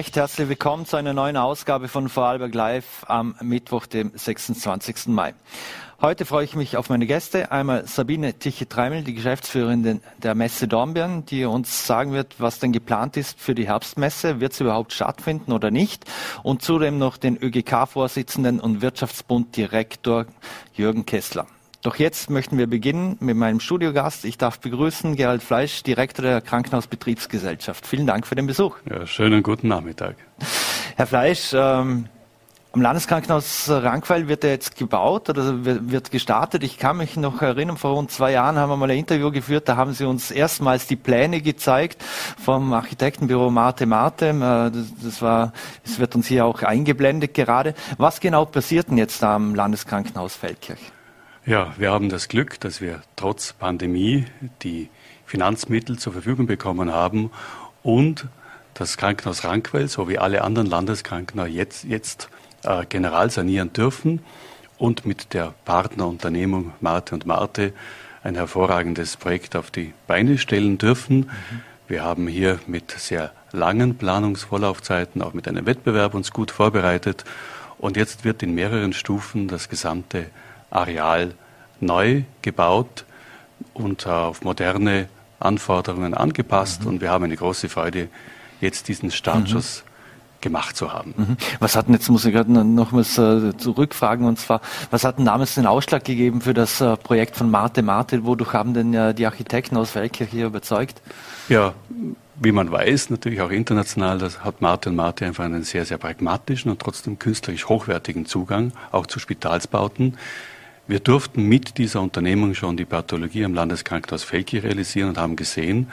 recht herzlich willkommen zu einer neuen Ausgabe von Vorarlberg Live am Mittwoch, dem 26. Mai. Heute freue ich mich auf meine Gäste. Einmal Sabine Tichy-Treimel, die Geschäftsführerin der Messe Dornbirn, die uns sagen wird, was denn geplant ist für die Herbstmesse. Wird sie überhaupt stattfinden oder nicht? Und zudem noch den ÖGK-Vorsitzenden und Wirtschaftsbund-Direktor Jürgen Kessler. Doch jetzt möchten wir beginnen mit meinem Studiogast. Ich darf begrüßen Gerald Fleisch, Direktor der Krankenhausbetriebsgesellschaft. Vielen Dank für den Besuch. Ja, schönen guten Nachmittag. Herr Fleisch, ähm, am Landeskrankenhaus Rankweil wird er jetzt gebaut oder wird gestartet. Ich kann mich noch erinnern, vor rund zwei Jahren haben wir mal ein Interview geführt, da haben Sie uns erstmals die Pläne gezeigt vom Architektenbüro Marte Marte. Äh, das war, es wird uns hier auch eingeblendet gerade. Was genau passiert denn jetzt da am Landeskrankenhaus Feldkirch? Ja, wir haben das Glück, dass wir trotz Pandemie die Finanzmittel zur Verfügung bekommen haben und das Krankenhaus Rankweil sowie alle anderen Landeskrankenhäuser jetzt, jetzt äh, general sanieren dürfen und mit der Partnerunternehmung Marte und Marte ein hervorragendes Projekt auf die Beine stellen dürfen. Mhm. Wir haben hier mit sehr langen Planungsvorlaufzeiten, auch mit einem Wettbewerb uns gut vorbereitet. Und jetzt wird in mehreren Stufen das gesamte Areal neu gebaut und auf moderne Anforderungen angepasst. Mhm. Und wir haben eine große Freude, jetzt diesen Startschuss mhm gemacht zu haben. Mhm. Was hat denn, jetzt muss ich gerade nochmals äh, zurückfragen, und zwar, was hat denn damals den Ausschlag gegeben für das äh, Projekt von Marte Marte? Wodurch haben denn äh, die Architekten aus Feldkirch hier überzeugt? Ja, wie man weiß, natürlich auch international, das hat Marte und Marte einfach einen sehr, sehr pragmatischen und trotzdem künstlerisch hochwertigen Zugang, auch zu Spitalsbauten. Wir durften mit dieser Unternehmung schon die Pathologie am Landeskrankenhaus Feldkirch realisieren und haben gesehen,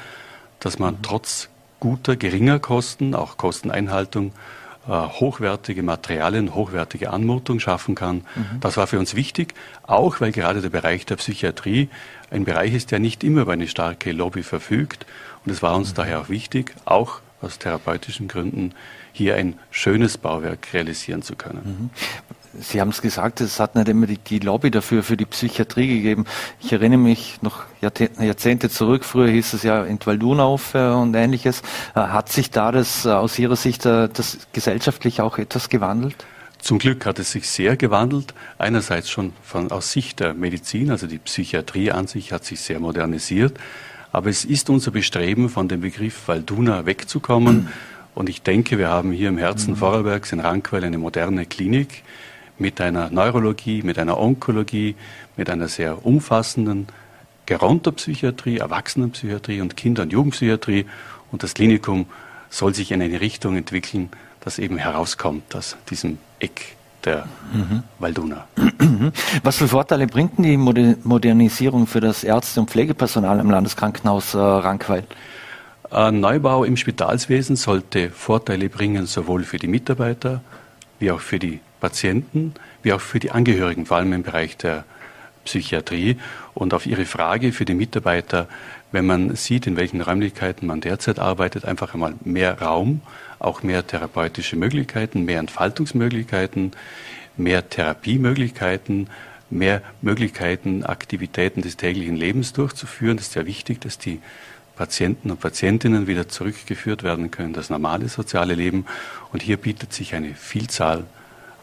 dass man mhm. trotz guter, geringer Kosten, auch Kosteneinhaltung, äh, hochwertige Materialien, hochwertige Anmutung schaffen kann. Mhm. Das war für uns wichtig, auch weil gerade der Bereich der Psychiatrie ein Bereich ist, der nicht immer über eine starke Lobby verfügt. Und es war uns mhm. daher auch wichtig, auch aus therapeutischen Gründen, hier ein schönes Bauwerk realisieren zu können. Mhm. Sie haben es gesagt, es hat nicht immer die, die, Lobby dafür, für die Psychiatrie gegeben. Ich erinnere mich noch Jahrzehnte zurück, früher hieß es ja in Waldunauf und ähnliches. Äh, hat sich da das äh, aus Ihrer Sicht äh, das gesellschaftlich auch etwas gewandelt? Zum Glück hat es sich sehr gewandelt. Einerseits schon von, aus Sicht der Medizin, also die Psychiatrie an sich hat sich sehr modernisiert. Aber es ist unser Bestreben, von dem Begriff Walduna wegzukommen. Und ich denke, wir haben hier im Herzen mhm. Vorarlbergs in Rankweil eine moderne Klinik, mit einer Neurologie, mit einer Onkologie, mit einer sehr umfassenden Gerontopsychiatrie, Erwachsenenpsychiatrie und Kinder- und Jugendpsychiatrie. Und das Klinikum soll sich in eine Richtung entwickeln, das eben herauskommt aus diesem Eck der mhm. Walduna. Was für Vorteile bringt denn die Modernisierung für das Ärzte- und Pflegepersonal im Landeskrankenhaus äh, Rankweil? Ein Neubau im Spitalswesen sollte Vorteile bringen, sowohl für die Mitarbeiter wie auch für die Patienten wie auch für die Angehörigen, vor allem im Bereich der Psychiatrie. Und auf Ihre Frage für die Mitarbeiter, wenn man sieht, in welchen Räumlichkeiten man derzeit arbeitet, einfach einmal mehr Raum, auch mehr therapeutische Möglichkeiten, mehr Entfaltungsmöglichkeiten, mehr Therapiemöglichkeiten, mehr Möglichkeiten, Aktivitäten des täglichen Lebens durchzuführen. Das ist sehr wichtig, dass die Patienten und Patientinnen wieder zurückgeführt werden können, das normale soziale Leben. Und hier bietet sich eine Vielzahl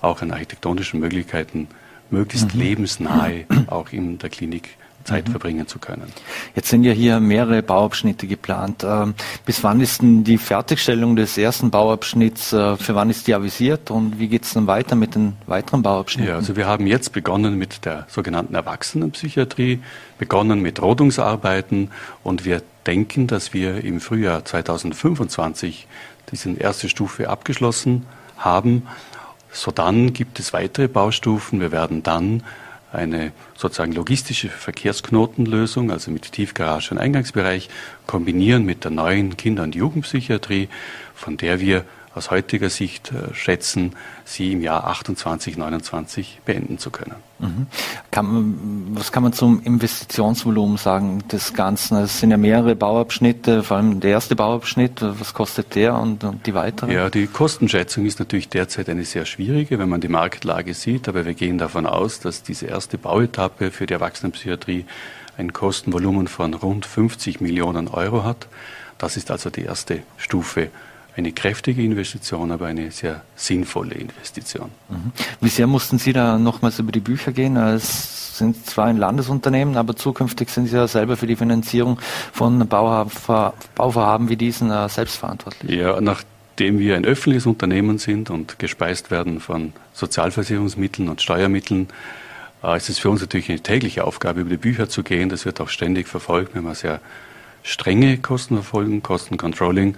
auch an architektonischen Möglichkeiten möglichst mhm. lebensnahe auch in der Klinik Zeit mhm. verbringen zu können. Jetzt sind ja hier mehrere Bauabschnitte geplant. Ähm, bis wann ist denn die Fertigstellung des ersten Bauabschnitts, äh, für wann ist die avisiert und wie geht es dann weiter mit den weiteren Bauabschnitten? Ja, also wir haben jetzt begonnen mit der sogenannten Erwachsenenpsychiatrie, begonnen mit Rodungsarbeiten und wir denken, dass wir im Frühjahr 2025 diese erste Stufe abgeschlossen haben Sodann gibt es weitere Baustufen. Wir werden dann eine sozusagen logistische Verkehrsknotenlösung, also mit Tiefgarage und Eingangsbereich, kombinieren mit der neuen Kinder- und Jugendpsychiatrie, von der wir aus heutiger Sicht äh, schätzen, sie im Jahr 28, 29 beenden zu können. Mhm. Kann man, was kann man zum Investitionsvolumen sagen des Ganzen? Es sind ja mehrere Bauabschnitte, vor allem der erste Bauabschnitt. Was kostet der und, und die weiteren? Ja, die Kostenschätzung ist natürlich derzeit eine sehr schwierige, wenn man die Marktlage sieht. Aber wir gehen davon aus, dass diese erste Bauetappe für die Erwachsenenpsychiatrie ein Kostenvolumen von rund 50 Millionen Euro hat. Das ist also die erste Stufe eine kräftige Investition, aber eine sehr sinnvolle Investition. Mhm. Wie sehr mussten Sie da nochmals über die Bücher gehen? Es sind zwar ein Landesunternehmen, aber zukünftig sind Sie ja selber für die Finanzierung von Bauvorhaben wie diesen äh, selbstverantwortlich. Ja, nachdem wir ein öffentliches Unternehmen sind und gespeist werden von Sozialversicherungsmitteln und Steuermitteln, äh, ist es für uns natürlich eine tägliche Aufgabe, über die Bücher zu gehen. Das wird auch ständig verfolgt. Wir haben sehr strenge Kostenverfolgung, Kostencontrolling.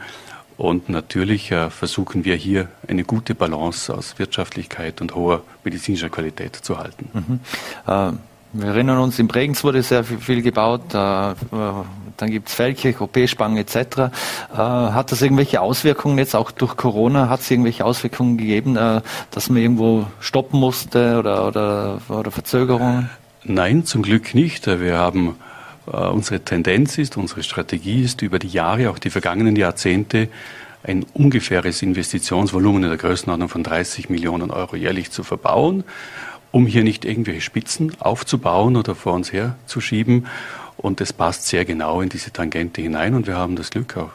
Und natürlich äh, versuchen wir hier eine gute Balance aus Wirtschaftlichkeit und hoher medizinischer Qualität zu halten. Mhm. Äh, wir erinnern uns, in Bregenz wurde sehr viel, gebaut, äh, dann gibt es Feldkirch, OP-Spangen etc. Äh, hat das irgendwelche Auswirkungen jetzt auch durch Corona? Hat es irgendwelche Auswirkungen gegeben, äh, dass man irgendwo stoppen musste oder, oder, oder Verzögerungen? Nein, zum Glück nicht. Wir haben äh, unsere Tendenz ist, unsere Strategie ist, über die Jahre, auch die vergangenen Jahrzehnte, ein ungefähres Investitionsvolumen in der Größenordnung von 30 Millionen Euro jährlich zu verbauen, um hier nicht irgendwelche Spitzen aufzubauen oder vor uns herzuschieben. Und es passt sehr genau in diese Tangente hinein und wir haben das Glück auch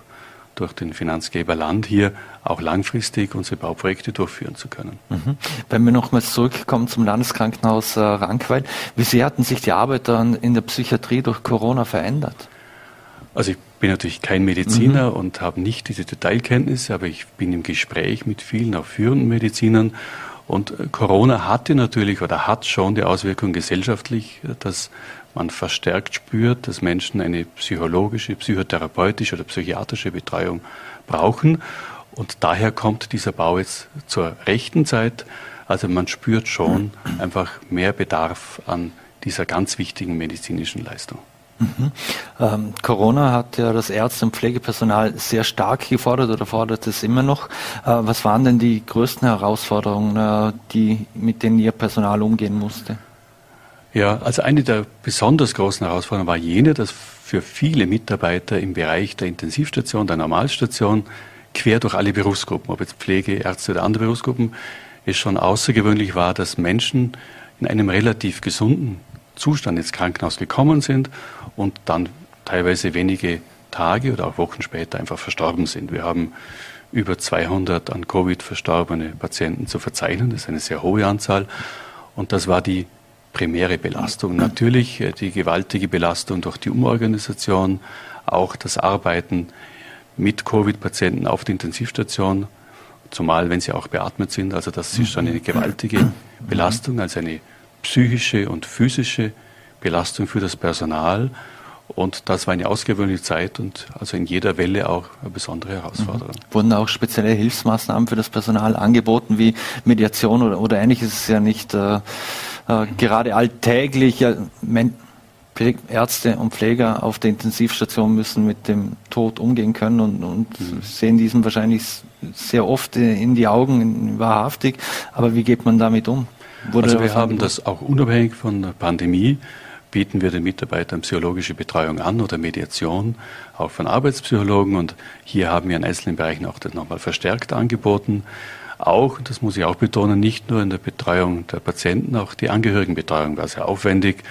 durch den Finanzgeber Land hier auch langfristig unsere Bauprojekte durchführen zu können. Mhm. Wenn wir nochmals zurückkommen zum Landeskrankenhaus äh, Rankweil, wie sehr hatten sich die Arbeit dann in der Psychiatrie durch Corona verändert? Also ich bin natürlich kein Mediziner mhm. und habe nicht diese Detailkenntnisse, aber ich bin im Gespräch mit vielen, auch führenden Medizinern. Und äh, Corona hatte natürlich oder hat schon die Auswirkung gesellschaftlich, dass man verstärkt spürt, dass Menschen eine psychologische, psychotherapeutische oder psychiatrische Betreuung brauchen. Und daher kommt dieser Bau jetzt zur rechten Zeit. Also man spürt schon einfach mehr Bedarf an dieser ganz wichtigen medizinischen Leistung. Mhm. Ähm, Corona hat ja das Ärzte- und Pflegepersonal sehr stark gefordert oder fordert es immer noch. Äh, was waren denn die größten Herausforderungen, äh, die, mit denen Ihr Personal umgehen musste? Ja, also eine der besonders großen Herausforderungen war jene, dass für viele Mitarbeiter im Bereich der Intensivstation, der Normalstation, quer durch alle Berufsgruppen, ob jetzt Pflege, Ärzte oder andere Berufsgruppen, es schon außergewöhnlich war, dass Menschen in einem relativ gesunden Zustand ins Krankenhaus gekommen sind und dann teilweise wenige Tage oder auch Wochen später einfach verstorben sind. Wir haben über 200 an Covid verstorbene Patienten zu verzeichnen. Das ist eine sehr hohe Anzahl. Und das war die primäre Belastung. Natürlich äh, die gewaltige Belastung durch die Umorganisation, auch das Arbeiten mit Covid-Patienten auf der Intensivstation, zumal wenn sie auch beatmet sind. Also das ist schon eine gewaltige Belastung, also eine psychische und physische Belastung für das Personal. Und das war eine ausgewöhnliche Zeit und also in jeder Welle auch eine besondere Herausforderung. Mhm. Wurden auch spezielle Hilfsmaßnahmen für das Personal angeboten, wie Mediation oder, oder ähnliches? Es ist ja nicht äh, äh, gerade alltäglich. Ja, Ärzte und Pfleger auf der Intensivstation müssen mit dem Tod umgehen können und, und mhm. sehen diesen wahrscheinlich sehr oft in die Augen, wahrhaftig. Aber wie geht man damit um? Wurde also wir haben das auch unabhängig von der Pandemie bieten wir den Mitarbeitern psychologische Betreuung an oder Mediation, auch von Arbeitspsychologen. Und hier haben wir in einzelnen Bereichen auch das nochmal verstärkt angeboten. Auch, das muss ich auch betonen, nicht nur in der Betreuung der Patienten, auch die Angehörigenbetreuung war sehr aufwendig.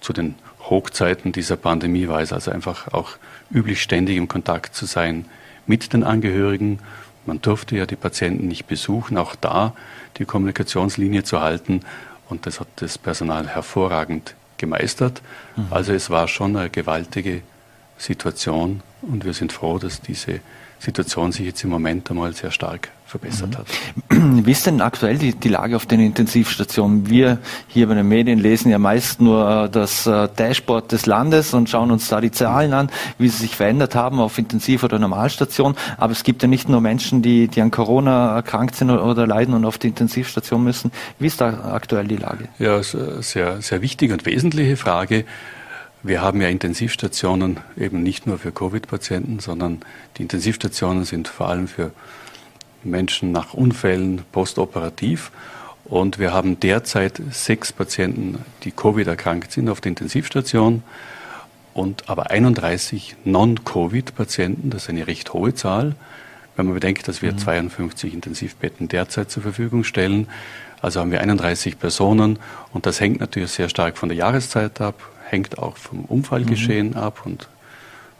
Zu den Hochzeiten dieser Pandemie war es also einfach auch üblich, ständig im Kontakt zu sein mit den Angehörigen. Man durfte ja die Patienten nicht besuchen, auch da die Kommunikationslinie zu halten. Und das hat das Personal hervorragend gemeistert. Mhm. Also es war schon eine gewaltige Situation und wir sind froh, dass diese Situation sich jetzt im Moment einmal sehr stark verbessert mhm. hat. Wie ist denn aktuell die, die, Lage auf den Intensivstationen? Wir hier bei den Medien lesen ja meist nur äh, das äh, Dashboard des Landes und schauen uns da die Zahlen an, wie sie sich verändert haben auf Intensiv- oder Normalstation. Aber es gibt ja nicht nur Menschen, die, die an Corona erkrankt sind oder leiden und auf die Intensivstation müssen. Wie ist da aktuell die Lage? Ja, sehr, sehr wichtige und wesentliche Frage. Wir haben ja Intensivstationen eben nicht nur für Covid-Patienten, sondern die Intensivstationen sind vor allem für Menschen nach Unfällen postoperativ. Und wir haben derzeit sechs Patienten, die Covid erkrankt sind auf der Intensivstation und aber 31 Non-Covid-Patienten. Das ist eine recht hohe Zahl, wenn man bedenkt, dass wir mhm. 52 Intensivbetten derzeit zur Verfügung stellen. Also haben wir 31 Personen und das hängt natürlich sehr stark von der Jahreszeit ab, hängt auch vom Unfallgeschehen mhm. ab und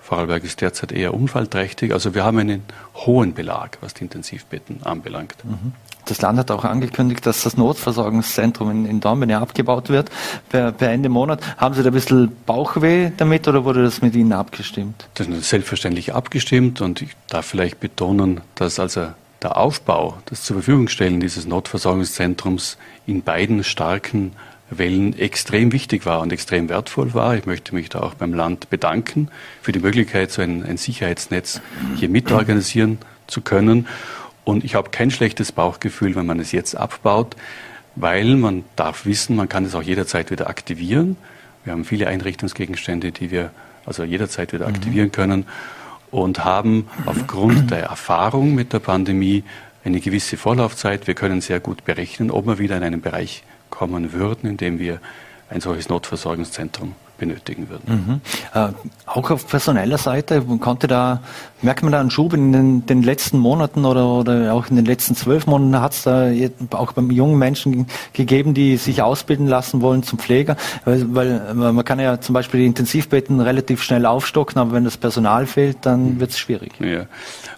Vorarlberg ist derzeit eher unfallträchtig. Also wir haben einen hohen Belag, was die Intensivbetten anbelangt. Mhm. Das Land hat auch angekündigt, dass das Notversorgungszentrum in, in Dornbirn abgebaut wird per, per, Ende Monat. Haben Sie da ein bisschen Bauchweh damit oder wurde das mit Ihnen abgestimmt? Das ist selbstverständlich abgestimmt und ich darf vielleicht betonen, dass also der Aufbau, das zur Verfügung stellen dieses Notversorgungszentrums in beiden starken Wellen extrem wichtig war und extrem wertvoll war. Ich möchte mich da auch beim Land bedanken für die Möglichkeit, so ein, ein Sicherheitsnetz hier mitorganisieren zu können. Und ich habe kein schlechtes Bauchgefühl, wenn man es jetzt abbaut, weil man darf wissen, man kann es auch jederzeit wieder aktivieren. Wir haben viele Einrichtungsgegenstände, die wir also jederzeit wieder mhm. aktivieren können und haben aufgrund der Erfahrung mit der Pandemie eine gewisse Vorlaufzeit. Wir können sehr gut berechnen, ob wir wieder in einen Bereich kommen würden, in dem wir ein solches Notversorgungszentrum benötigen würden. Mhm. Äh, auch auf personeller Seite konnte da, merkt man da einen Schub in den, den letzten Monaten oder, oder auch in den letzten zwölf Monaten hat es da auch bei jungen Menschen gegeben, die sich ausbilden lassen wollen zum Pfleger, weil, weil man kann ja zum Beispiel die Intensivbetten relativ schnell aufstocken, aber wenn das Personal fehlt, dann mhm. wird es schwierig. Ja.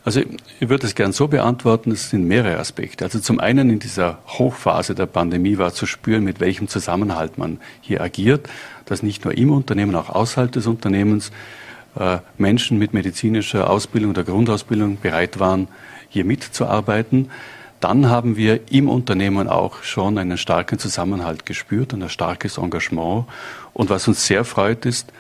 Also ich würde es gern so beantworten, es sind mehrere Aspekte. Also zum einen in dieser Hochphase der Pandemie war zu spüren, mit welchem Zusammenhalt man hier agiert dass nicht nur im Unternehmen, auch außerhalb des Unternehmens Menschen mit medizinischer Ausbildung oder Grundausbildung bereit waren, hier mitzuarbeiten. Dann haben wir im Unternehmen auch schon einen starken Zusammenhalt gespürt und ein starkes Engagement. Und was uns sehr freut, ist,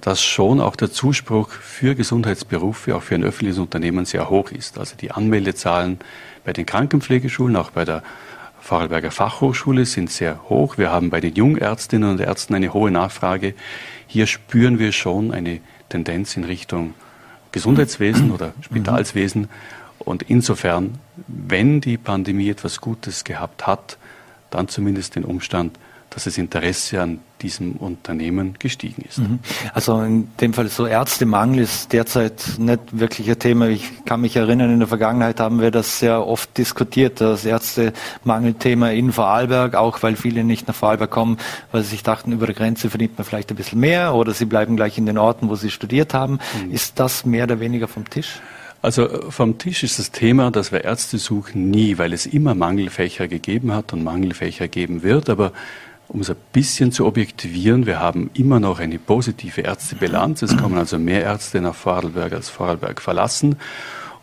dass schon auch der Zuspruch für Gesundheitsberufe, auch für ein öffentliches Unternehmen sehr hoch ist. Also die Anmeldezahlen bei den Krankenpflegeschulen, auch bei der Vorarlberger Fachhochschule sind sehr hoch. Wir haben bei den Jungärztinnen und Ärzten eine hohe Nachfrage. Hier spüren wir schon eine Tendenz in Richtung Gesundheitswesen oder Spitalswesen. Und insofern, wenn die Pandemie etwas Gutes gehabt hat, dann zumindest den Umstand, dass das Interesse an diesem Unternehmen gestiegen ist. Mhm. Also in dem Fall so Ärztemangel ist derzeit nicht wirklich ein Thema. Ich kann mich erinnern, in der Vergangenheit haben wir das sehr oft diskutiert, das Ärztemangelthema in Vorarlberg, auch weil viele nicht nach Vorarlberg kommen, weil sie sich dachten, über der Grenze verdient man vielleicht ein bisschen mehr oder sie bleiben gleich in den Orten, wo sie studiert haben. Mhm. Ist das mehr oder weniger vom Tisch? Also äh, vom Tisch ist das Thema, dass wir Ärzte suchen, nie, weil es immer Mangelfächer gegeben hat und Mangelfächer geben wird. Aber um es ein bisschen zu objektivieren, wir haben immer noch eine positive Ärztebilanz. Es kommen also mehr Ärzte nach Vorarlberg als Vorarlberg verlassen.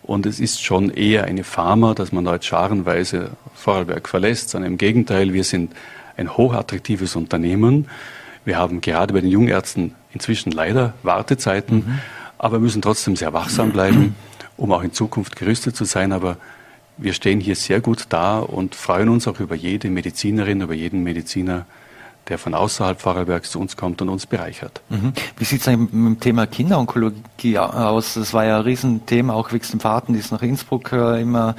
Und es ist schon eher eine Pharma, dass man da jetzt scharenweise Vorarlberg verlässt, sondern im Gegenteil, wir sind ein hochattraktives Unternehmen. Wir haben gerade bei den Jungärzten inzwischen leider Wartezeiten, mhm. aber müssen trotzdem sehr wachsam bleiben, um auch in Zukunft gerüstet zu sein. Aber wir stehen hier sehr gut da und freuen uns auch über jede Medizinerin, über jeden Mediziner, der von außerhalb Vorarlbergs zu uns kommt und uns bereichert. Mhm. Wie sieht es mit dem Thema Kinderonkologie aus? Das war ja ein Riesenthema, auch wegen den Fahrten, die es nach Innsbruck äh, immer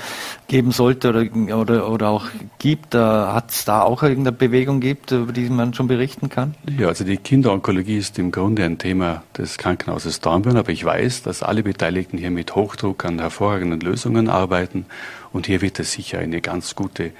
geben sollte oder, oder, oder auch gibt. Äh, Hat es da auch irgendeine Bewegung gibt, über die man schon berichten kann? Ja, also die Kinderonkologie ist im Grunde ein Thema des Krankenhauses Dornbirn, aber ich weiß, dass alle Beteiligten hier mit Hochdruck an hervorragenden Lösungen arbeiten und hier wird es sicher eine ganz gute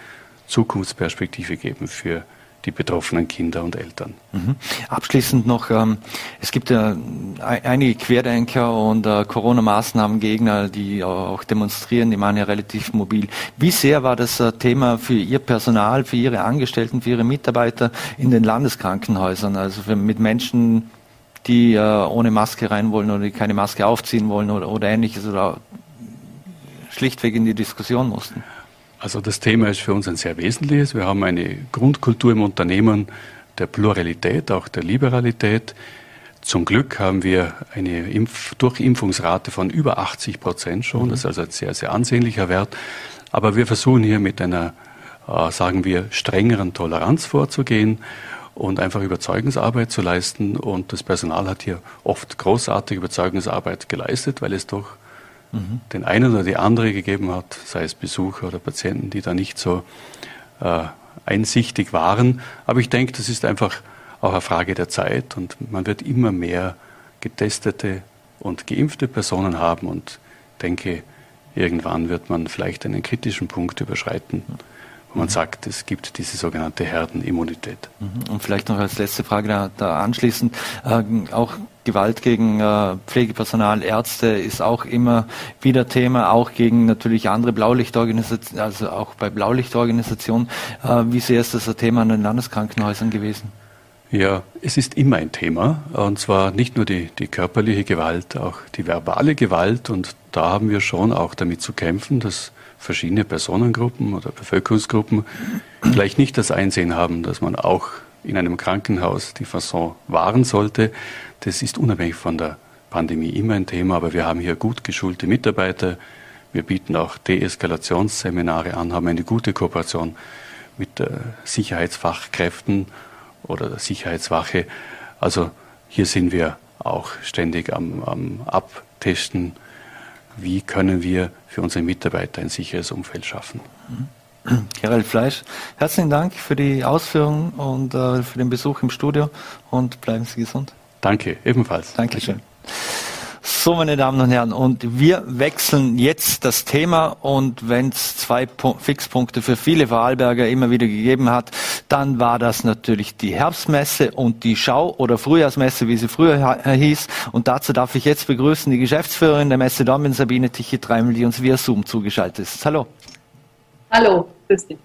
Zukunftsperspektive geben für die betroffenen Kinder und Eltern. Mhm. Abschließend noch, ähm, es gibt ja einige Querdenker und äh, Corona-Maßnahmengegner, die auch demonstrieren, die waren ja relativ mobil. Wie sehr war das äh, Thema für Ihr Personal, für Ihre Angestellten, für Ihre Mitarbeiter in den Landeskrankenhäusern, also für, mit Menschen, die äh, ohne Maske rein wollen oder die keine Maske aufziehen wollen oder, oder ähnliches oder schlichtweg in die Diskussion mussten? Also das Thema ist für uns ein sehr wesentliches. Wir haben eine Grundkultur im Unternehmen der Pluralität, auch der Liberalität. Zum Glück haben wir eine Impf Durchimpfungsrate von über 80 Prozent schon. Das ist also ein sehr, sehr ansehnlicher Wert. Aber wir versuchen hier mit einer, äh, sagen wir, strengeren Toleranz vorzugehen und einfach Überzeugungsarbeit zu leisten. Und das Personal hat hier oft großartige Überzeugungsarbeit geleistet, weil es doch mhm. den einen oder die andere gegeben hat, sei es Besucher oder Patienten, die da nicht so äh, einsichtig waren. Aber ich denke, das ist einfach auch eine Frage der Zeit und man wird immer mehr getestete und geimpfte Personen haben und denke, irgendwann wird man vielleicht einen kritischen Punkt überschreiten, wo man sagt, es gibt diese sogenannte Herdenimmunität. Mhm. Und vielleicht noch als letzte Frage da, anschließend, äh, auch Gewalt gegen äh, Pflegepersonal, Ärzte ist auch immer wieder Thema, auch gegen natürlich andere Blaulichtorganisationen, also auch bei Blaulichtorganisationen. Äh, wie sehr ist das ein Thema an den Landeskrankenhäusern gewesen? Ja, es ist immer ein Thema, und zwar nicht nur die, die körperliche Gewalt, auch die verbale Gewalt. Und da haben wir schon auch damit zu kämpfen, dass verschiedene Personengruppen oder Bevölkerungsgruppen vielleicht nicht das Einsehen haben, dass man auch in einem Krankenhaus die Fasson wahren sollte. Das ist unabhängig von der Pandemie immer ein Thema, aber wir haben hier gut geschulte Mitarbeiter. Wir bieten auch Deeskalationsseminare an, haben eine gute Kooperation mit äh, Sicherheitsfachkräften oder der Sicherheitswache. Also hier sind wir auch ständig am, am Abtesten, wie können wir für unsere Mitarbeiter ein sicheres Umfeld schaffen. Gerald Fleisch, herzlichen Dank für die Ausführungen und äh, für den Besuch im Studio und bleiben Sie gesund. Danke, ebenfalls. Dankeschön. Danke. So, meine Damen und Herren, und wir wechseln jetzt das Thema und wenn es zwei Fixpunkte für viele Vorarlberger immer wieder gegeben hat, dann war das natürlich die Herbstmesse und die Schau oder Frühjahrsmesse, wie sie früher hieß. Und dazu darf ich jetzt begrüßen die Geschäftsführerin der Messe Dormin, Sabine Tichy-Treimel, die uns via Zoom zugeschaltet ist. Hallo. Hallo, grüß dich.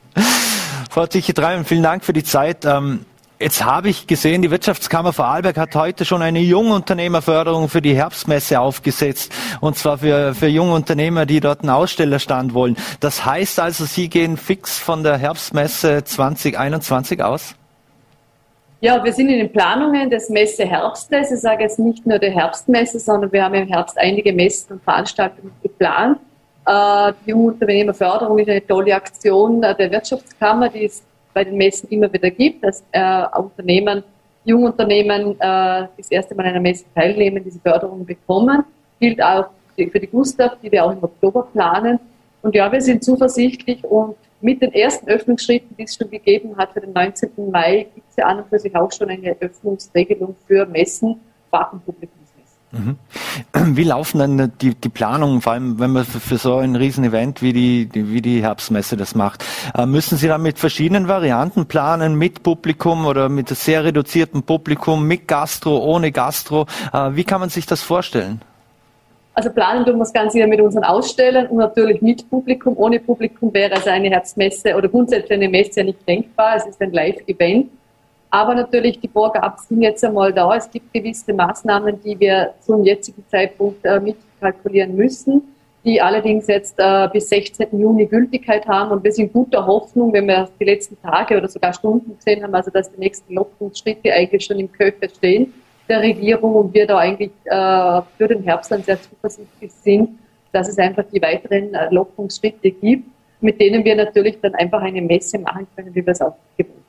Frau Tichy-Treimel, vielen Dank für die Zeit. Ähm, Jetzt habe ich gesehen, die Wirtschaftskammer Vorarlberg hat heute schon eine Jungunternehmerförderung für die Herbstmesse aufgesetzt. Und zwar für, für junge Unternehmer, die dort einen Ausstellerstand wollen. Das heißt also, Sie gehen fix von der Herbstmesse 2021 aus? Ja, wir sind in den Planungen des Messe. Ich sage jetzt nicht nur der Herbstmesse, sondern wir haben im Herbst einige Messen und Veranstaltungen geplant. Äh, die Jungunternehmerförderung ist eine tolle Aktion der Wirtschaftskammer, die ist bei den Messen immer wieder gibt, dass äh, Unternehmen, Jungunternehmen äh, das erste Mal an einer Messe teilnehmen, diese Förderung bekommen. Gilt auch für die Gustav, die wir auch im Oktober planen. Und ja, wir sind zuversichtlich und mit den ersten Öffnungsschritten, die es schon gegeben hat für den 19. Mai, gibt es ja an und für sich auch schon eine Öffnungsregelung für Messen, Fach- und Publikum. Mhm. Wie laufen dann die, die Planungen, vor allem wenn man für, für so ein Riesenevent wie die, die, wie die Herbstmesse das macht? Äh, müssen Sie dann mit verschiedenen Varianten planen, mit Publikum oder mit sehr reduziertem Publikum, mit Gastro, ohne Gastro? Äh, wie kann man sich das vorstellen? Also planen tun wir das Ganze ja mit unseren Ausstellern und natürlich mit Publikum. Ohne Publikum wäre also eine Herbstmesse oder grundsätzlich eine Messe ja nicht denkbar. Es ist ein Live-Event. Aber natürlich, die Vorgaben sind jetzt einmal da. Es gibt gewisse Maßnahmen, die wir zum jetzigen Zeitpunkt äh, mitkalkulieren müssen, die allerdings jetzt äh, bis 16. Juni Gültigkeit haben. Und wir sind guter Hoffnung, wenn wir die letzten Tage oder sogar Stunden gesehen haben, also dass die nächsten Lockerungsschritte eigentlich schon im Köpfe stehen der Regierung und wir da eigentlich äh, für den Herbst dann sehr zuversichtlich sind, dass es einfach die weiteren äh, Lockerungsschritte gibt, mit denen wir natürlich dann einfach eine Messe machen können, wie wir es auch gewohnt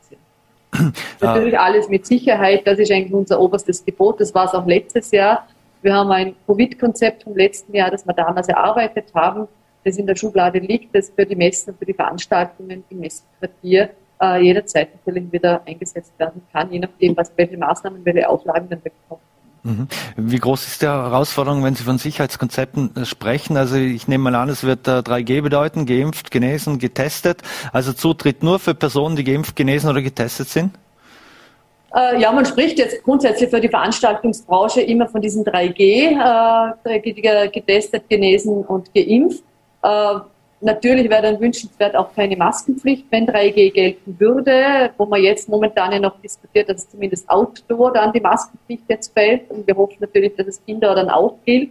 Natürlich alles mit Sicherheit, das ist eigentlich unser oberstes Gebot. Das war es auch letztes Jahr. Wir haben ein Covid-Konzept vom letzten Jahr, das wir damals erarbeitet haben, das in der Schublade liegt, das für die Messen für die Veranstaltungen im Messenquartier äh, jederzeit natürlich wieder eingesetzt werden kann, je nachdem, was, welche Maßnahmen, welche Auflagen dann bekommen. Mhm. Wie groß ist die Herausforderung, wenn Sie von Sicherheitskonzepten äh, sprechen? Also ich nehme mal an, es wird 3G bedeuten, geimpft, genesen, getestet. Also Zutritt nur für Personen, die geimpft, genesen oder getestet sind? Äh, ja, man spricht jetzt grundsätzlich für die Veranstaltungsbranche immer von diesen 3G, äh, getestet, genesen und geimpft. Natürlich wäre dann wünschenswert auch keine Maskenpflicht, wenn 3G gelten würde, wo man jetzt momentan ja noch diskutiert, dass es zumindest Outdoor dann die Maskenpflicht jetzt fällt. Und wir hoffen natürlich, dass es Indoor dann auch gilt.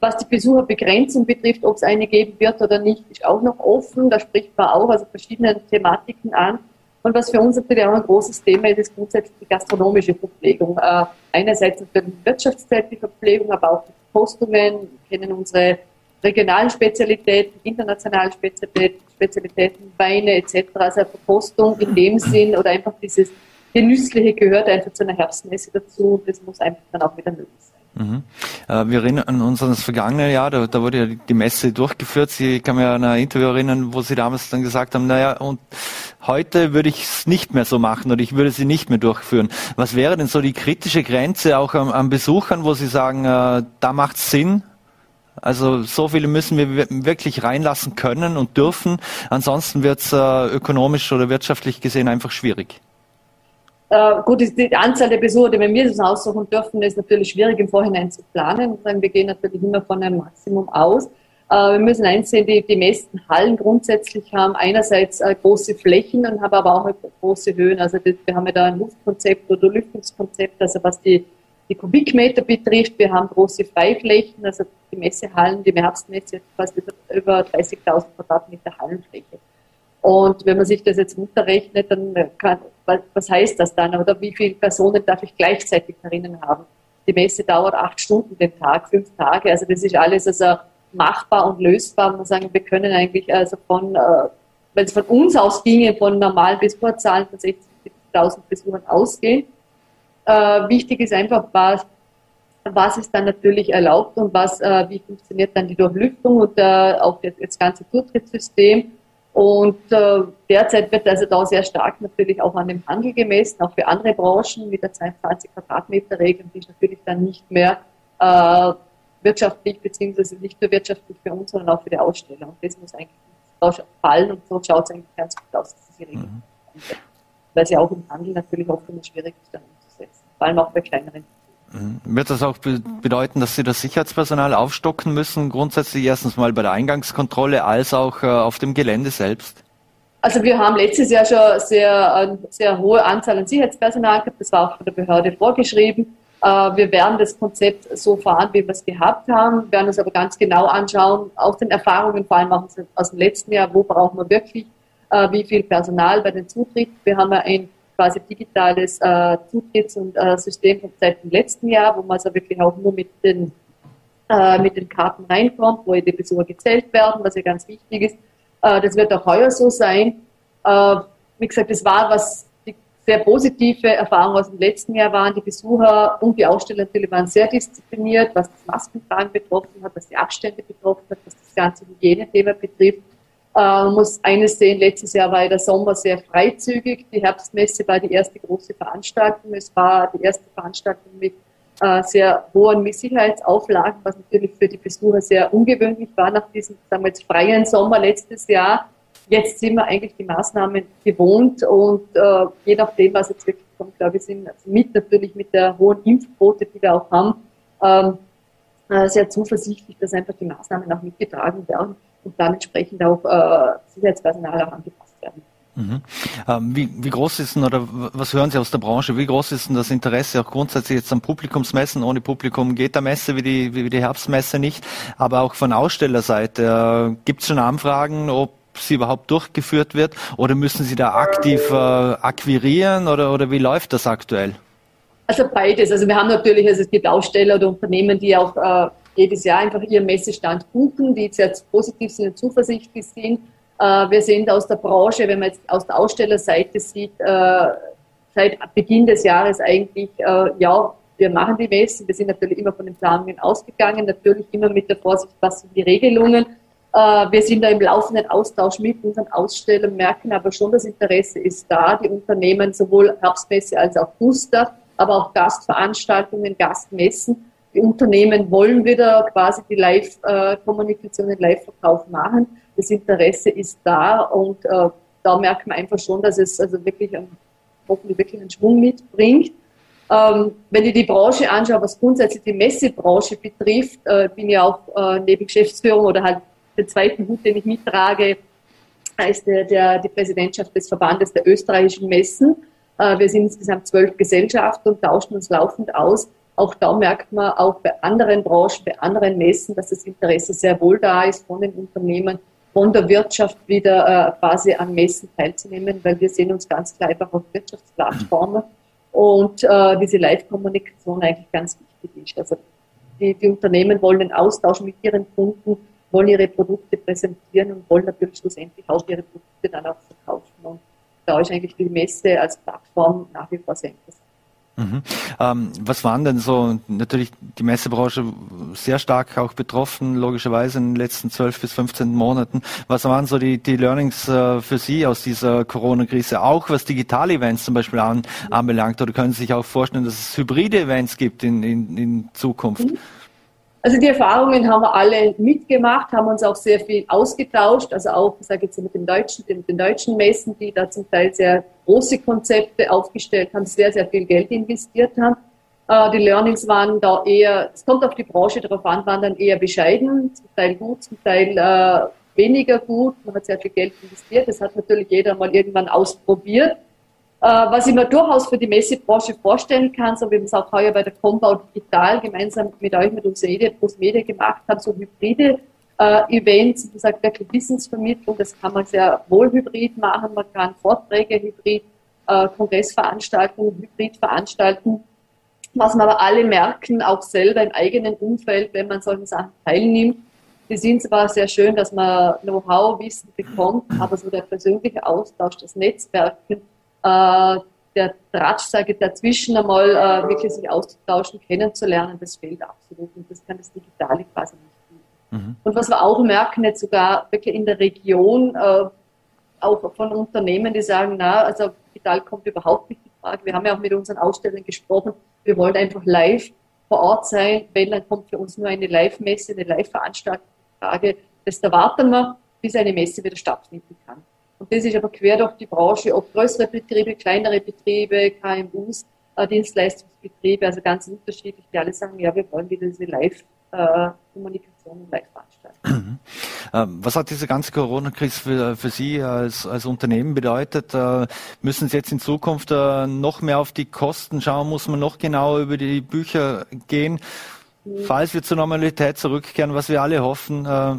Was die Besucherbegrenzung betrifft, ob es eine geben wird oder nicht, ist auch noch offen. Da spricht man auch also verschiedene Thematiken an. Und was für uns natürlich auch ein großes Thema ist, ist grundsätzlich die gastronomische Verpflegung. Äh, einerseits natürlich die wirtschaftstätige Verpflegung, aber auch die Postungen. Wir kennen unsere regionalen Spezialitäten, internationalen Spezialitäten, Spezialitäten Weine etc. Also Verkostung in dem Sinn oder einfach dieses Genüssliche gehört einfach zu einer Herbstmesse dazu. Das muss einfach dann auch wieder möglich sein. Mhm. Äh, wir erinnern uns an das vergangene Jahr, da, da, wurde ja die Messe durchgeführt. Sie kann mich an ein Interview erinnern, wo Sie damals dann gesagt haben, naja, und heute würde ich es nicht mehr so machen oder ich würde sie nicht mehr durchführen. Was wäre denn so die kritische Grenze auch an, an Besuchern, wo Sie sagen, äh, da macht es Sinn, Also so viele müssen wir wirklich reinlassen können und dürfen. Ansonsten wird es äh, ökonomisch oder wirtschaftlich gesehen einfach schwierig. Äh, gut, die Anzahl der Besucher, die wir das aussuchen dürfen, ist natürlich schwierig im Vorhinein zu planen. Wir gehen natürlich immer von einem Maximum aus. Äh, wir müssen einsehen, die, die meisten Hallen grundsätzlich haben einerseits äh, große Flächen und haben aber auch große Höhen. Also das, wir haben ja da ein Luftkonzept oder Lüftungskonzept, also was die, die Kubikmeter betrifft. Wir haben große Freiflächen, also die Messehallen, die Herbstmesse fast über 30.000 Quadratmeter Hallenfläche. Und wenn man sich das jetzt runterrechnet, dann kann, was heißt das dann? Oder wie viele Personen darf ich gleichzeitig drinnen haben? Die Messe dauert acht Stunden den Tag, fünf Tage. Also das ist alles also machbar und lösbar. Man sagen, wir können eigentlich also von, äh, wenn es von uns aus ginge, von normalen Besucherzahlen von 60.000 Besuchern ausgehen. Äh, wichtig ist einfach, was, was ist dann natürlich erlaubt und was, äh, wie funktioniert dann die Durchlüftung und äh, auch das, das ganze Zutrittssystem und äh, derzeit wird also da sehr stark natürlich auch an dem Handel gemessen, auch für andere Branchen mit der 22 Quadratmeter Regel, die ist natürlich dann nicht mehr äh, wirtschaftlich beziehungsweise nicht nur wirtschaftlich für uns, sondern auch für die Aussteller. Und das muss eigentlich fallen und so schaut es eigentlich ganz gut aus, dass diese Regel mhm. Weil sie auch im Handel natürlich oft immer schwierig ist, dann vor allem auch bei kleineren Mhm. Wird das auch bedeuten, dass Sie das Sicherheitspersonal aufstocken müssen, grundsätzlich erstens mal bei der Eingangskontrolle als auch äh, auf dem Gelände selbst? Also wir haben letztes Jahr schon sehr, eine sehr hohe Anzahl an Sicherheitspersonal gehabt, das war auch von der Behörde vorgeschrieben. Äh, wir werden das Konzept so fahren, wie wir es gehabt haben, wir werden uns aber ganz genau anschauen, auch den Erfahrungen, vor allem auch aus dem letzten Jahr, wo brauchen wir wirklich äh, wie viel Personal bei den Zutritt. Wir haben ja ein quasi digitales äh, Zutritts- und äh, System seit dem letzten Jahr, wo man also wirklich auch nur mit den, äh, mit den Karten reinkommt, wo die Besucher gezählt werden, was ja ganz wichtig ist. Äh, das wird auch heuer so sein. Äh, wie gesagt, das war was die sehr positive Erfahrung aus dem letzten Jahr waren. Die Besucher und die Aussteller natürlich waren sehr diszipliniert, was das Maskentragen betroffen hat, was die Abstände betroffen hat, was das ganze Hygienethema betrifft. Äh, muss eines sehen, letztes Jahr war der Sommer sehr freizügig. Die Herbstmesse war die erste große Veranstaltung. Es war die erste Veranstaltung mit äh, sehr hohen Sicherheitsauflagen, was natürlich für die Besucher sehr ungewöhnlich war nach diesem, jetzt, freien Sommer letztes Jahr. Jetzt sind wir eigentlich die Maßnahmen gewohnt und äh, je nachdem, was jetzt wirklich kommt, glaube ich, sind mit natürlich mit der hohen Impfquote, die wir auch haben, ähm, äh, sehr zuversichtlich, dass einfach die Maßnahmen auch mitgetragen werden und dann entsprechend auch äh, Sicherheitspersonal auch angepasst werden. Mhm. Ähm, wie, wie, groß ist denn, oder was hören Sie aus der Branche, wie groß ist denn das Interesse auch grundsätzlich jetzt an Publikumsmessen? Ohne Publikum geht der Messe wie die, wie die Herbstmesse nicht, aber auch von Ausstellerseite. Äh, Gibt es schon Anfragen, ob sie überhaupt durchgeführt wird oder müssen Sie da aktiv äh, akquirieren oder, oder wie läuft das aktuell? Also beides. Also wir haben natürlich, also es gibt Aussteller oder Unternehmen, die auch äh, jedes Jahr einfach ihren Messestand buchen, die sehr positiv sind und zuversichtlich sind. Äh, wir sind aus der Branche, wenn man jetzt aus der Ausstellerseite sieht, äh, seit Beginn des Jahres eigentlich, äh, ja, wir machen die Messen. Wir sind natürlich immer von den Planungen ausgegangen, natürlich immer mit der Vorsicht, was sind die Regelungen. Wir sind da im laufenden Austausch mit unseren Ausstellern, merken aber schon, das Interesse ist da. Die Unternehmen, sowohl Herbstmesse als auch Booster, aber auch Gastveranstaltungen, Gastmessen, die Unternehmen wollen wieder quasi die Live-Kommunikation, den Live-Verkauf machen. Das Interesse ist da und äh, da merkt man einfach schon, dass es also wirklich einen, hoffentlich wirklich einen Schwung mitbringt. Ähm, wenn ich die Branche anschaue, was grundsätzlich die Messebranche betrifft, äh, bin ich auch äh, neben Geschäftsführung oder halt den zweiten Hut, den ich mittrage, ist der, der, die Präsidentschaft des Verbandes der österreichischen Messen. Äh, wir sind insgesamt zwölf Gesellschaften und tauschen uns laufend aus. Auch da merkt man auch bei anderen Branchen, bei anderen Messen, dass das Interesse sehr wohl da ist von den Unternehmen, von der Wirtschaft wieder äh, quasi an Messen teilzunehmen, weil wir sehen uns ganz klar einfach auf Wirtschaftsplattformen und äh, diese Live-Kommunikation eigentlich ganz wichtig ist. Also die, die Unternehmen wollen den Austausch mit ihren Kunden, wollen ihre Produkte präsentieren und wollen natürlich schlussendlich auch ihre Produkte dann auch verkaufen. Und da ist eigentlich die Messe als Plattform nach wie vor sehr interessant. Mhm. Ähm, was waren denn so, natürlich die Messebranche sehr stark auch betroffen, logischerweise in den letzten 12 bis 15 Monaten. Was waren so die, die Learnings äh, für Sie aus dieser Corona-Krise, auch was digitale Events zum Beispiel an, anbelangt? Oder können Sie sich auch vorstellen, dass es hybride Events gibt in, in, in Zukunft? Mhm. Also die Erfahrungen haben wir alle mitgemacht, haben uns auch sehr viel ausgetauscht, also auch, ich sage jetzt mit den deutschen, den, den deutschen Messen, die da zum Teil sehr große Konzepte aufgestellt haben, sehr, sehr viel Geld investiert haben. Äh, die Learnings waren da eher, es kommt auf die Branche darauf an, waren dann eher bescheiden, zum Teil gut, zum Teil äh, weniger gut. Man hat sehr viel Geld investiert. Das hat natürlich jeder mal irgendwann ausprobiert. Äh, was ich mir durchaus für die Messebranche vorstellen kann, so wie wir es auch heuer bei der Compound Digital gemeinsam mit euch, mit unserer Plus Media gemacht haben, so hybride äh, Events, wie gesagt, wirklich Wissensvermittlung, das kann man sehr wohl hybrid machen, man kann Vorträge hybrid, äh, Kongressveranstaltungen hybrid veranstalten. Was wir aber alle merken, auch selber im eigenen Umfeld, wenn man solchen Sachen teilnimmt, die sind zwar sehr schön, dass man Know-how, Wissen bekommt, aber so der persönliche Austausch, das Netzwerken, äh, der Tratsch, sage ich, dazwischen einmal äh, wirklich sich auszutauschen, kennenzulernen, das fehlt absolut und das kann das Digitale quasi nicht bieten. Mhm. Und was wir auch merken, jetzt sogar wirklich in der Region, äh, auch von Unternehmen, die sagen, na, also digital kommt überhaupt nicht in Frage. Wir haben ja auch mit unseren Ausstellern gesprochen, wir wollen einfach live vor Ort sein. Wenn, dann kommt für uns nur eine Live-Messe, eine Live-Veranstaltung in Frage. Das erwarten wir, bis eine Messe wieder stattfinden kann. Und das ist aber quer durch die Branche, ob größere Betriebe, kleinere Betriebe, KMUs, äh, Dienstleistungsbetriebe, also ganz unterschiedlich, die alle sagen, ja, wir wollen wieder diese Live-Kommunikation und Live-Veranstaltung. Ähm, was hat diese ganze Corona-Krise für, für, Sie als, als Unternehmen bedeutet? Äh, müssen Sie jetzt in Zukunft äh, noch mehr auf die Kosten schauen? Muss man noch genauer über die Bücher gehen? Mhm. Falls wir zur Normalität zurückkehren, was wir alle hoffen, äh,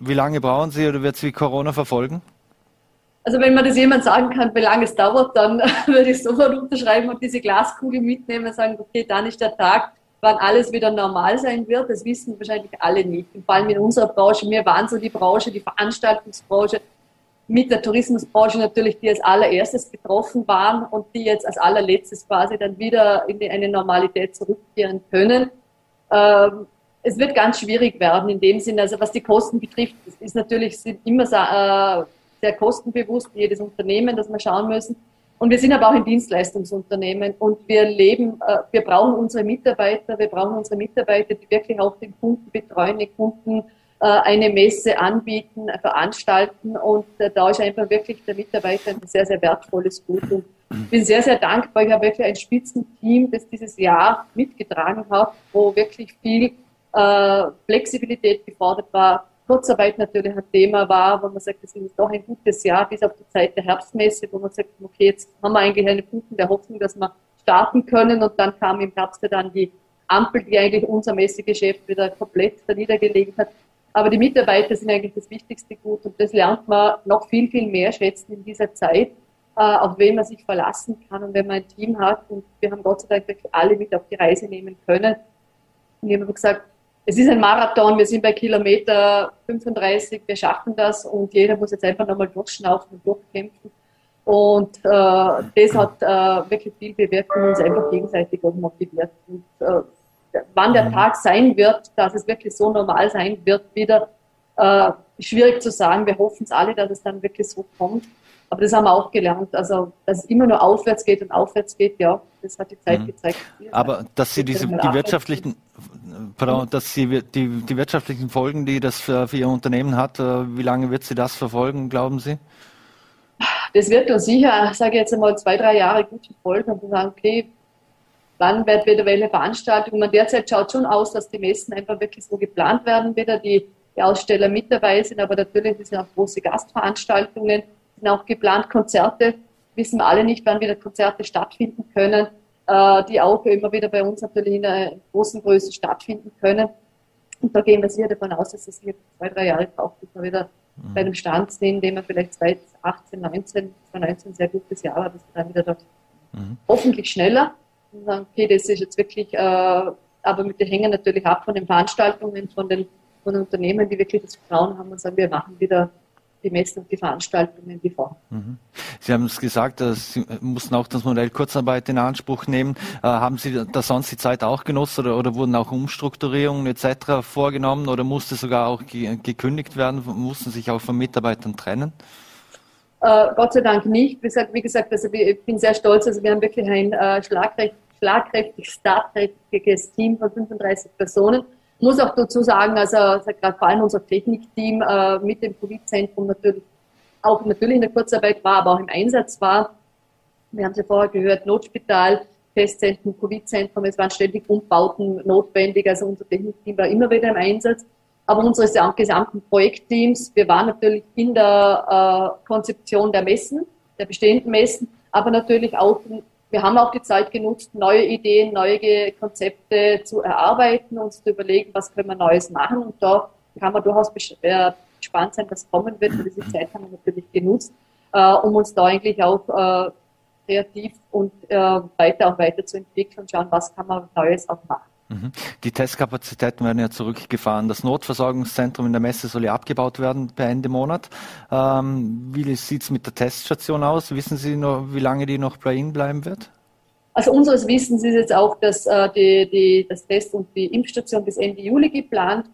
wie lange brauchen Sie oder wird Sie Corona verfolgen? Also wenn man das jemand sagen kann, wie lange es dauert, dann würde ich sofort unterschreiben und diese Glaskugel mitnehmen und sagen, okay, dann ist der Tag, wann alles wieder normal sein wird. Das wissen wahrscheinlich alle nicht. Und vor allem in unserer Branche, wir waren so die Branche, die Veranstaltungsbranche, mit der Tourismusbranche natürlich, die als allererstes betroffen waren und die jetzt als allerletztes quasi dann wieder in eine Normalität zurückkehren können. Ähm, es wird ganz schwierig werden in dem Sinne, also was die Kosten betrifft, ist natürlich sind immer äh, sehr kostenbewusst, jedes Unternehmen, dass wir schauen müssen. Und wir sind aber auch ein Dienstleistungsunternehmen und wir leben, äh, wir brauchen unsere Mitarbeiter, wir brauchen unsere Mitarbeiter, die wirklich auch den Kunden betreuen, den Kunden äh, eine Messe anbieten, veranstalten und äh, da ist einfach wirklich der Mitarbeiter ein sehr, sehr wertvolles Gut. Und ich bin sehr, sehr dankbar. Ich habe wirklich ein Spitzenteam, das dieses Jahr mitgetragen hat, wo wirklich viel äh, Flexibilität gefordert war, Kurzarbeit natürlich ein Thema war, wo man sagt, es ist doch ein gutes Jahr bis auf die Zeit der Herbstmesse, wo man sagt, okay, jetzt haben wir eigentlich eine Punkte der Hoffnung, dass wir starten können und dann kam im Herbst dann die Ampel, die eigentlich unser Messegeschäft wieder komplett niedergelegt hat. Aber die Mitarbeiter sind eigentlich das wichtigste Gut und das lernt man noch viel, viel mehr schätzen in dieser Zeit, äh, auf wen man sich verlassen kann und wenn man ein Team hat und wir haben Gott sei Dank wirklich alle mit auf die Reise nehmen können. Und ich habe gesagt, es ist ein Marathon, wir sind bei Kilometer 35, wir schaffen das und jeder muss jetzt einfach nochmal durchschnaufen und durchkämpfen. Und äh, das hat äh, wirklich viel bewirkt und uns einfach gegenseitig auch motiviert. Und äh, wann der mhm. Tag sein wird, dass es wirklich so normal sein wird, wieder äh, schwierig zu sagen. Wir hoffen es alle, dass es dann wirklich so kommt. Aber das haben wir auch gelernt. Also, dass es immer nur aufwärts geht und aufwärts geht, ja, das hat die Zeit mhm. gezeigt. Aber dass Sie diese, die wirtschaftlichen, pardon, dass Sie die, die wirtschaftlichen Folgen, die das für, für Ihr Unternehmen hat, äh, wie lange wird Sie das verfolgen, glauben Sie? Das wird uns sicher, sage ich jetzt einmal, zwei, drei Jahre gut verfolgen und sagen, okay, wann wird wieder welche Veranstaltung? Man derzeit schaut schon aus, dass die Messen einfach wirklich so geplant werden, wieder die, die Aussteller mit dabei sind, aber natürlich sind auch große Gastveranstaltungen sind auch geplant Konzerte. Wissen wir alle nicht, wann wieder Konzerte stattfinden können, äh, die auch immer wieder bei uns natürlich in einer großen Größe stattfinden können. Und da gehen wir sicher davon aus, dass es hier zwei, drei Jahre braucht, bis wir wieder mhm. bei einem Stand sind, den wir vielleicht 2018, 19, 2019 ein sehr gutes Jahr war, dass wir dann wieder dort mhm. hoffentlich schneller und sagen, okay, das ist jetzt wirklich, äh, aber wir hängen natürlich ab von den Veranstaltungen, von den, von den Unternehmen, die wirklich das Vertrauen haben und sagen, wir machen wieder die Messen und die Veranstaltungen wie vor. Mhm. Sie haben es gesagt, Sie mussten auch das Modell Kurzarbeit in Anspruch nehmen. Äh, haben Sie da sonst die Zeit auch genutzt oder, oder wurden auch Umstrukturierungen etc. vorgenommen oder musste sogar auch ge gekündigt werden? Mussten sich auch von Mitarbeitern trennen? Äh, Gott sei Dank nicht. Wie gesagt, wie gesagt also ich bin sehr stolz. Also wir haben wirklich ein äh, schlagkräftig, schlagkräftig, startkräftiges Team von 35 Personen. Muss auch dazu sagen, also, also gerade vor allem unser Technikteam äh, mit dem Covid-Zentrum natürlich auch natürlich in der Kurzarbeit war, aber auch im Einsatz war. Wir haben es ja vorher gehört, Notspital, Testzentrum, Covid-Zentrum, es waren ständig Umbauten notwendig, also unser Technikteam war immer wieder im Einsatz. Aber unsere gesamten Projektteams, wir waren natürlich in der äh, Konzeption der Messen, der bestehenden Messen, aber natürlich auch, wir haben auch die Zeit genutzt, neue Ideen, neue Konzepte zu erarbeiten, uns zu überlegen, was können wir Neues machen. Und da kann man durchaus äh, gespannt sein, was kommen wird. Und diese Zeit haben wir natürlich genutzt, äh, um uns da eigentlich auch äh, kreativ und äh, weiter auch weiterzuentwickeln und schauen, was kann man Neues auch machen. Mhm. Die Testkapazitäten werden ja zurückgefahren. Das Notversorgungszentrum in der Messe soll ja abgebaut werden per Ende Monat. Ähm, wie sieht es mit der Teststation aus? Wissen Sie noch, wie lange die noch bei Ihnen bleiben wird? Also unseres Wissens ist jetzt auch, dass äh, die, die, das Test und die Impfstation bis Ende Juli geplant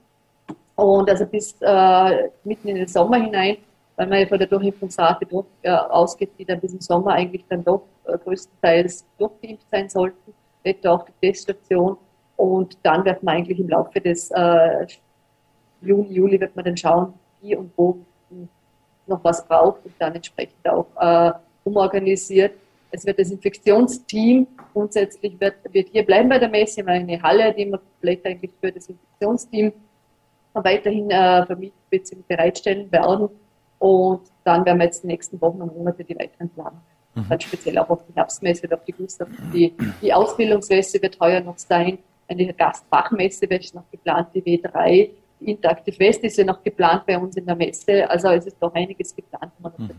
und also bis äh, mitten in den Sommer hinein, weil man ja von der Durchimpfungsrate durch, äh, ausgeht, die dann bis im Sommer eigentlich dann doch äh, größtenteils durchgeimpft sein sollten, etwa auch die Teststation. Und dann wird man eigentlich im Laufe des äh, Juni, Juli wird man dann schauen, wie und wo noch was braucht und dann entsprechend auch äh, umorganisiert. Es wird das Infektionsteam grundsätzlich wird, wird hier bleiben bei der Messe, eine Halle, die man vielleicht eigentlich für das Infektionsteam weiterhin äh, vermieten bzw. bereitstellen werden. Und dann werden wir jetzt die nächsten Wochen und Monate die weiteren planen. Mhm. Dann speziell auch auf die Herbstmesse und auf die Gustav. Die, die Ausbildungsmesse wird heuer noch sein eine Gastfachmesse wäre noch geplant, die W3. Die Interactive West ist ja noch geplant bei uns in der Messe. Also es ist doch einiges geplant. Man mhm.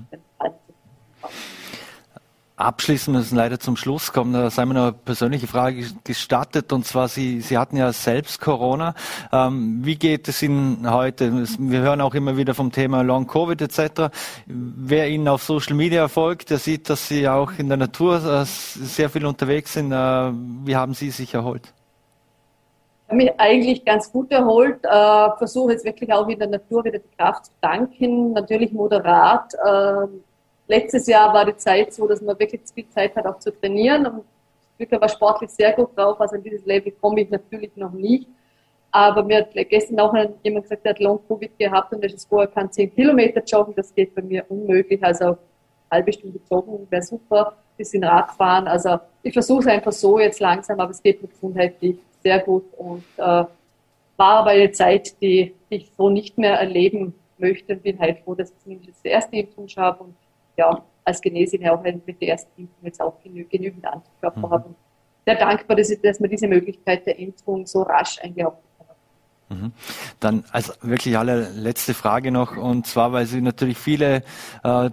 Abschließend müssen leider zum Schluss kommen. Da sei mir noch eine persönliche Frage gestattet. Und zwar, Sie, Sie hatten ja selbst Corona. Ähm, wie geht es Ihnen heute? Wir hören auch immer wieder vom Thema Long Covid etc. Wer Ihnen auf Social Media folgt, der sieht, dass Sie auch in der Natur äh, sehr viel unterwegs sind. Äh, wie haben Sie sich erholt? Habe mich eigentlich ganz gut erholt, äh, versuche jetzt wirklich auch in der Natur wieder die Kraft zu danken, natürlich moderat. Äh, letztes Jahr war die Zeit so, dass man wirklich viel Zeit hat, auch zu trainieren und Glück war sportlich sehr gut drauf, also an dieses Level komme ich natürlich noch nicht. Aber mir hat gestern auch jemand gesagt, der hat Long-Covid gehabt und der ist vorher kann 10 Kilometer joggen, das geht bei mir unmöglich. Also eine halbe Stunde joggen wäre super, bisschen Radfahren. Also ich versuche es einfach so jetzt langsam, aber es geht mir gesundheitlich sehr gut und äh, war aber eine Zeit, die ich so nicht mehr erleben möchte und bin halt froh, dass ich zumindest die erste Impfung habe und ja, als Genesin auch mit der ersten Impfung jetzt auch genü genügend Antikörper mhm. habe. Und sehr dankbar, dass, ich, dass man diese Möglichkeit der Impfung so rasch eingehabt. Mhm. Dann als wirklich allerletzte Frage noch, und zwar, weil Sie natürlich viele äh,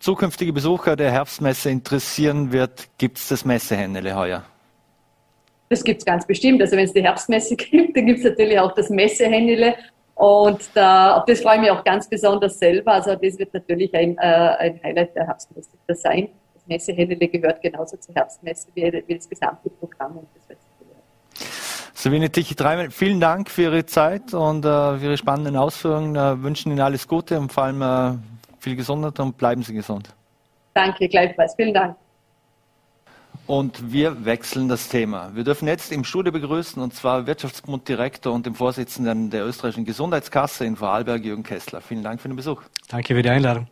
zukünftige Besucher der Herbstmesse interessieren wird, gibt es das Messehändele heuer? Das gibt es ganz bestimmt. Also wenn es die Herbstmesse gibt, dann gibt es natürlich auch das Messehändele. Und da, auf das freue ich mich auch ganz besonders selber. Also das wird natürlich ein, äh, ein Highlight der Herbstmesse sein. Das Messehändele gehört genauso zur Herbstmesse wie, wie das gesamte Programm und das wird Sabine Tichy dreimal, vielen Dank für Ihre Zeit und äh, für Ihre spannenden Ausführungen. Äh, wünschen Ihnen alles Gute und vor allem äh, viel Gesundheit und bleiben Sie gesund. Danke, gleichfalls. Vielen Dank. Und wir wechseln das Thema. Wir dürfen jetzt im Studio begrüßen, und zwar Wirtschaftsbunddirektor und den Vorsitzenden der österreichischen Gesundheitskasse in Vorarlberg, Jürgen Kessler. Vielen Dank für den Besuch. Danke für die Einladung.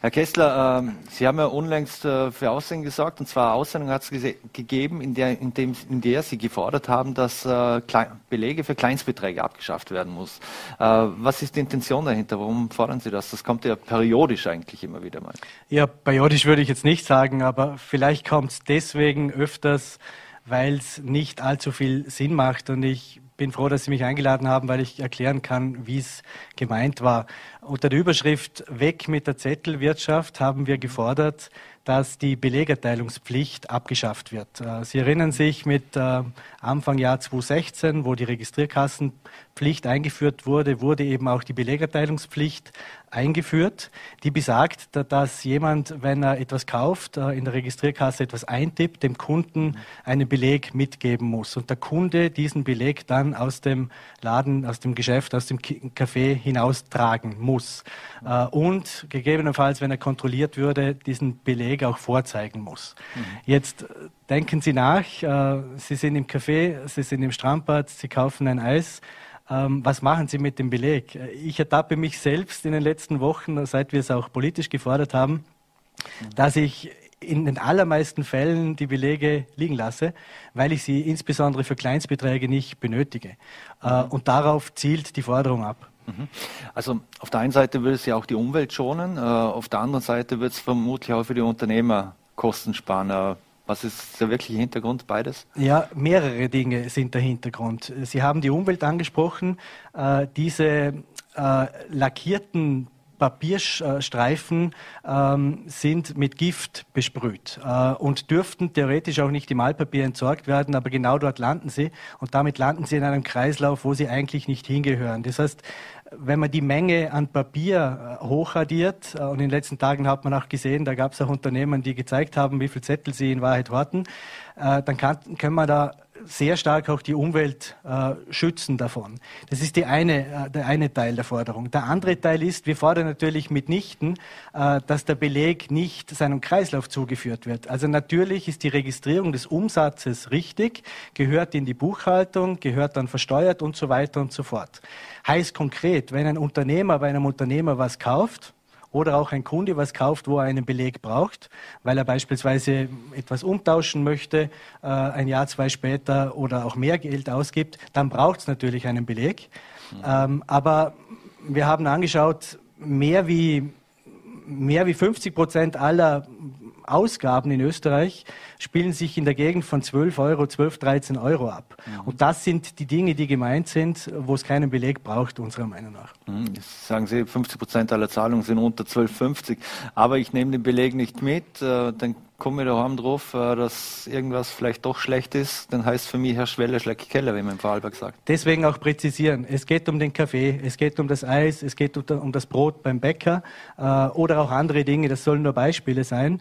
Herr Kessler, ähm, Sie haben ja unlängst äh, für Aussehen gesorgt, und zwar Aussendung hat es gegeben, in der, in, dem, in der Sie gefordert haben, dass äh, Belege für Kleinstbeträge abgeschafft werden muss. Äh, was ist die Intention dahinter? Warum fordern Sie das? Das kommt ja periodisch eigentlich immer wieder mal. Ja, periodisch würde ich jetzt nicht sagen, aber vielleicht kommt es deswegen öfters, weil es nicht allzu viel Sinn macht und ich bin froh, dass Sie mich eingeladen haben, weil ich erklären kann, wie es gemeint war. Unter der Überschrift Weg mit der Zettelwirtschaft haben wir gefordert, dass die Belegerteilungspflicht abgeschafft wird. Äh, Sie erinnern sich mit äh, Anfang Jahr 2016, wo die Registrierkassenpflicht eingeführt wurde, wurde eben auch die Belegerteilungspflicht eingeführt, die besagt, dass jemand, wenn er etwas kauft, äh, in der Registrierkasse etwas eintippt, dem Kunden einen Beleg mitgeben muss und der Kunde diesen Beleg dann aus dem Laden, aus dem Geschäft, aus dem Café hinaustragen muss äh, und gegebenenfalls, wenn er kontrolliert würde, diesen Beleg auch vorzeigen muss. Mhm. Jetzt denken Sie nach, Sie sind im Café, Sie sind im Strandbad, Sie kaufen ein Eis, was machen Sie mit dem Beleg? Ich ertappe mich selbst in den letzten Wochen, seit wir es auch politisch gefordert haben, dass ich in den allermeisten Fällen die Belege liegen lasse, weil ich sie insbesondere für Kleinstbeträge nicht benötige. Äh, und darauf zielt die Forderung ab. Mhm. Also auf der einen Seite würde es ja auch die Umwelt schonen, äh, auf der anderen Seite wird es vermutlich auch für die Unternehmer Kosten sparen. Was ist der wirkliche Hintergrund beides? Ja, mehrere Dinge sind der Hintergrund. Sie haben die Umwelt angesprochen. Äh, diese äh, lackierten Papierstreifen ähm, sind mit Gift besprüht äh, und dürften theoretisch auch nicht im Altpapier entsorgt werden, aber genau dort landen sie und damit landen sie in einem Kreislauf, wo sie eigentlich nicht hingehören. Das heißt, wenn man die Menge an Papier äh, hochaddiert, äh, und in den letzten Tagen hat man auch gesehen, da gab es auch Unternehmen, die gezeigt haben, wie viele Zettel sie in Wahrheit horten, äh, dann kann, können wir da sehr stark auch die Umwelt äh, schützen davon. Das ist die eine, äh, der eine Teil der Forderung. Der andere Teil ist, wir fordern natürlich mitnichten, äh, dass der Beleg nicht seinem Kreislauf zugeführt wird. Also natürlich ist die Registrierung des Umsatzes richtig, gehört in die Buchhaltung, gehört dann versteuert und so weiter und so fort. Heißt konkret, wenn ein Unternehmer bei einem Unternehmer was kauft, oder auch ein Kunde was kauft, wo er einen Beleg braucht, weil er beispielsweise etwas umtauschen möchte, äh, ein Jahr, zwei später oder auch mehr Geld ausgibt, dann braucht es natürlich einen Beleg. Mhm. Ähm, aber wir haben angeschaut, mehr wie, mehr wie 50 Prozent aller Ausgaben in Österreich spielen sich in der Gegend von 12 Euro, 12, 13 Euro ab. Mhm. Und das sind die Dinge, die gemeint sind, wo es keinen Beleg braucht, unserer Meinung nach. Mhm. Sagen Sie, 50 Prozent aller Zahlungen sind unter 12,50. Aber ich nehme den Beleg nicht mit, äh, dann komme ich daheim drauf, äh, dass irgendwas vielleicht doch schlecht ist, dann heißt für mich Herr Schwelle schleckt Keller, wie man im Vorarlberg sagt. Deswegen auch präzisieren. Es geht um den Kaffee, es geht um das Eis, es geht um das Brot beim Bäcker äh, oder auch andere Dinge. Das sollen nur Beispiele sein.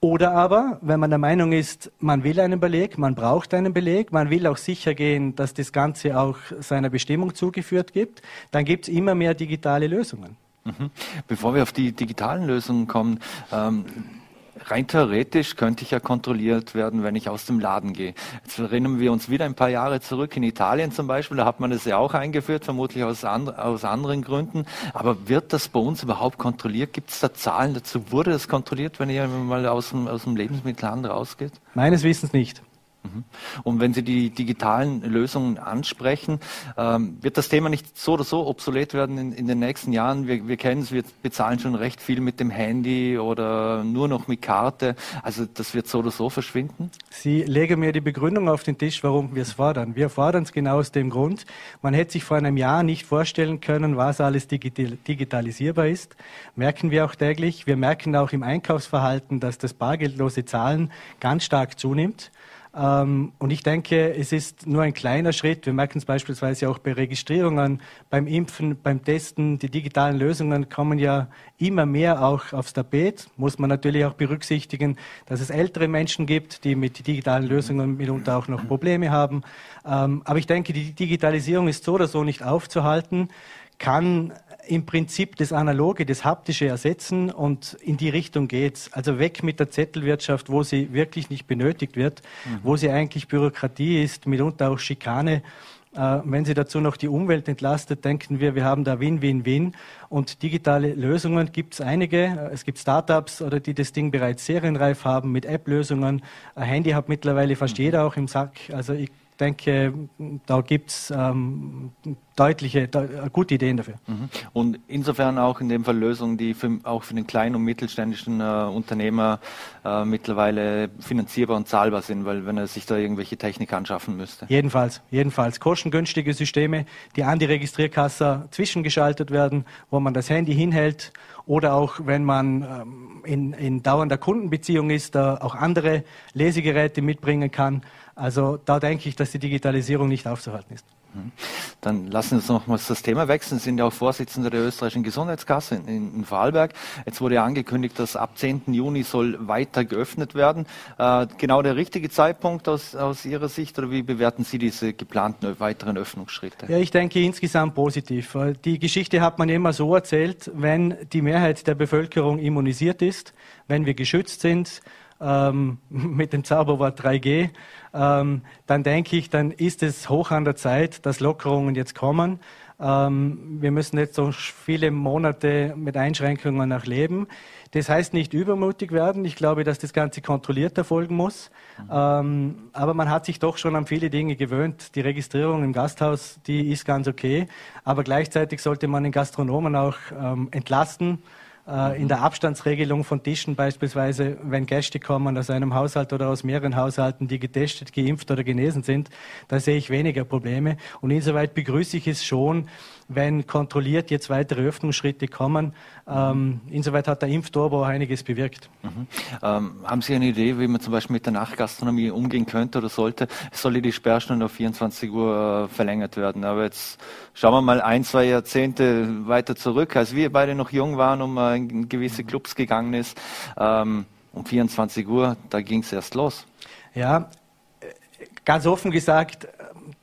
Oder aber, wenn man der Meinung ist, man will einen Beleg, man braucht einen Beleg, man will auch sicher gehen, dass das Ganze auch seiner Bestimmung zugeführt gibt, dann gibt es immer mehr digitale Lösungen. Mhm. Bevor wir auf die digitalen Lösungen kommen, ähm, rein theoretisch könnte ich ja kontrolliert werden, wenn ich aus dem Laden gehe. Jetzt erinnern wir uns wieder ein paar Jahre zurück in Italien zum Beispiel, da hat man das ja auch eingeführt, vermutlich aus, and aus anderen Gründen. Aber wird das bei uns überhaupt kontrolliert? Gibt es da Zahlen dazu? Wurde das kontrolliert, wenn ihr mal aus dem, aus dem Lebensmittelhandel rausgeht? Meines Wissens nicht. Mhm. Und wenn Sie die digitalen Lösungen ansprechen, ähm, wird das Thema nicht so oder so obsolet werden in, in den nächsten Jahren? Wir, wir kennen es, wir bezahlen schon recht viel mit dem Handy oder nur noch mit Karte. Also das wird so oder so verschwinden? Sie legen mir die Begründung auf den Tisch, warum wir es fordern. Wir fordern es genau aus dem Grund. Man hätte sich vor einem Jahr nicht vorstellen können, was alles digital, digitalisierbar ist. Merken wir auch täglich. Wir merken auch im Einkaufsverhalten, dass das bargeldlose Zahlen ganz stark zunimmt. Ähm, und ich denke, es ist nur ein kleiner Schritt. Wir merken es beispielsweise auch bei Registrierungen, beim Impfen, beim Testen. Die digitalen Lösungen kommen ja immer mehr auch aufs Tapet. Muss man natürlich auch berücksichtigen, dass es ältere Menschen gibt, die mit digitalen Lösungen mitunter auch noch Probleme haben. Ähm, aber ich denke, die Digitalisierung ist so oder so nicht aufzuhalten, kann im Prinzip das Analoge, das Haptische ersetzen und in die Richtung geht's. Also weg mit der Zettelwirtschaft, wo sie wirklich nicht benötigt wird, mhm. wo sie eigentlich Bürokratie ist, mitunter auch Schikane. Äh, wenn sie dazu noch die Umwelt entlastet, denken wir, wir haben da Win-Win-Win. Und digitale Lösungen gibt es einige. Es gibt Startups oder die das Ding bereits serienreif haben mit App-Lösungen. Ein Handy hat mittlerweile fast mhm. jeder auch im Sack. Also ich denke, da gibt es ähm, deutliche, de gute Ideen dafür. Mhm. Und insofern auch in dem Fall Lösungen, die für, auch für den kleinen und mittelständischen äh, Unternehmer äh, mittlerweile finanzierbar und zahlbar sind, weil wenn er sich da irgendwelche Technik anschaffen müsste. Jedenfalls, jedenfalls. Kostengünstige Systeme, die an die Registrierkasse zwischengeschaltet werden, wo man das Handy hinhält oder auch wenn man ähm, in, in dauernder Kundenbeziehung ist, da auch andere Lesegeräte mitbringen kann. Also da denke ich, dass die Digitalisierung nicht aufzuhalten ist. Mhm. Dann lassen Sie uns nochmals das Thema wechseln. Sie sind ja auch Vorsitzender der österreichischen Gesundheitskasse in, in Vorarlberg. Jetzt wurde ja angekündigt, dass ab 10. Juni soll weiter geöffnet werden. Äh, genau der richtige Zeitpunkt aus, aus Ihrer Sicht oder wie bewerten Sie diese geplanten weiteren Öffnungsschritte? Ja, ich denke insgesamt positiv. Die Geschichte hat man immer so erzählt, wenn die Mehrheit der Bevölkerung immunisiert ist, wenn wir geschützt sind, ähm, mit dem Zauberwort 3G, ähm, dann denke ich, dann ist es hoch an der Zeit, dass Lockerungen jetzt kommen. Ähm, wir müssen jetzt so viele Monate mit Einschränkungen noch leben. Das heißt nicht übermutig werden. Ich glaube, dass das Ganze kontrolliert erfolgen muss. Mhm. Ähm, aber man hat sich doch schon an viele Dinge gewöhnt. Die Registrierung im Gasthaus, die ist ganz okay. Aber gleichzeitig sollte man den Gastronomen auch ähm, entlasten äh, in der Abstandsregelung von Tischen beispielsweise, wenn Gäste kommen aus einem Haushalt oder aus mehreren Haushalten, die getestet, geimpft oder genesen sind, da sehe ich weniger Probleme. Und insoweit begrüße ich es schon, wenn kontrolliert jetzt weitere Öffnungsschritte kommen. Ähm, insoweit hat der Impfturbo auch einiges bewirkt. Mhm. Ähm, haben Sie eine Idee, wie man zum Beispiel mit der Nachtgastronomie umgehen könnte oder sollte? Soll die Sperrstunde auf 24 Uhr äh, verlängert werden? Aber jetzt schauen wir mal ein, zwei Jahrzehnte weiter zurück, als wir beide noch jung waren und man in gewisse Clubs gegangen ist. Ähm, um 24 Uhr, da ging es erst los. Ja, äh, ganz offen gesagt,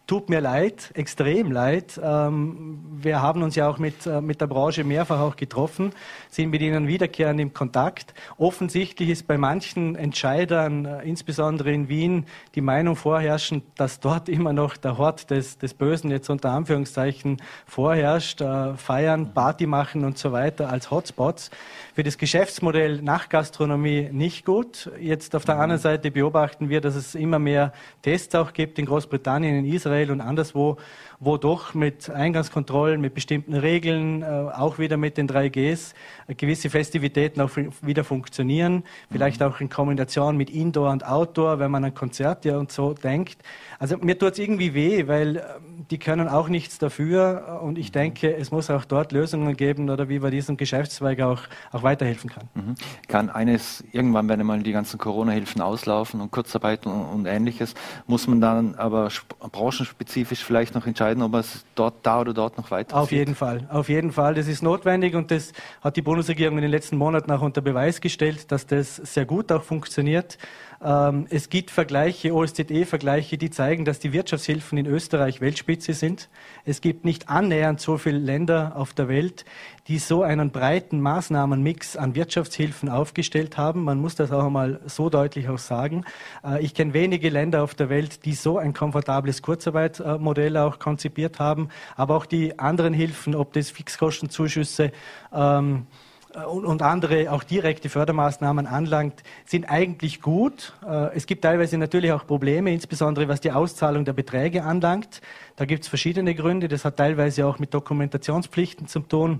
tut mir leid, extrem leid. Ähm, wir haben uns ja auch mit, äh, mit der Branche mehrfach auch getroffen, sind mit ihnen wiederkehrend im Kontakt. Offensichtlich ist bei manchen Entscheidern, äh, insbesondere in Wien, die Meinung vorherrschend, dass dort immer noch der Hort des, des Bösen jetzt unter Anführungszeichen vorherrscht, äh, feiern, Party machen und so weiter als Hotspots. Für das Geschäftsmodell Nachtgastronomie nicht gut. Jetzt auf der anderen Seite beobachten wir, dass es immer mehr Tests auch gibt in Großbritannien, in Israel, Israel und anderswo, wo doch mit Eingangskontrollen, mit bestimmten Regeln, äh, auch wieder mit den 3Gs, äh, gewisse Festivitäten auch wieder funktionieren. Vielleicht mhm. auch in Kombination mit Indoor und Outdoor, wenn man an Konzerte und so denkt. Also mir tut es irgendwie weh, weil ähm, die können auch nichts dafür und ich mhm. denke, es muss auch dort Lösungen geben oder wie man diesem Geschäftszweig auch, auch weiterhelfen kann. Mhm. Kann eines irgendwann, wenn einmal die ganzen Corona-Hilfen auslaufen und Kurzarbeit und, und ähnliches, muss man dann aber branchenspezifisch vielleicht noch entscheiden, ob es dort, da oder dort noch weiter Auf jeden Fall, auf jeden Fall. Das ist notwendig und das hat die Bundesregierung in den letzten Monaten auch unter Beweis gestellt, dass das sehr gut auch funktioniert. Ähm, es gibt Vergleiche, OSZE-Vergleiche, die zeigen, dass die Wirtschaftshilfen in Österreich Weltspitze sind. Es gibt nicht annähernd so viele Länder auf der Welt, die so einen breiten Maßnahmenmix an Wirtschaftshilfen aufgestellt haben. Man muss das auch einmal so deutlich auch sagen. Äh, ich kenne wenige Länder auf der Welt, die so ein komfortables Kurzarbeitmodell auch konzipiert haben. Aber auch die anderen Hilfen, ob das Fixkostenzuschüsse, ähm, äh, und, und andere auch direkte Fördermaßnahmen anlangt, sind eigentlich gut. Äh, es gibt teilweise natürlich auch Probleme, insbesondere was die Auszahlung der Beträge anlangt. Da gibt es verschiedene Gründe. Das hat teilweise auch mit Dokumentationspflichten zu tun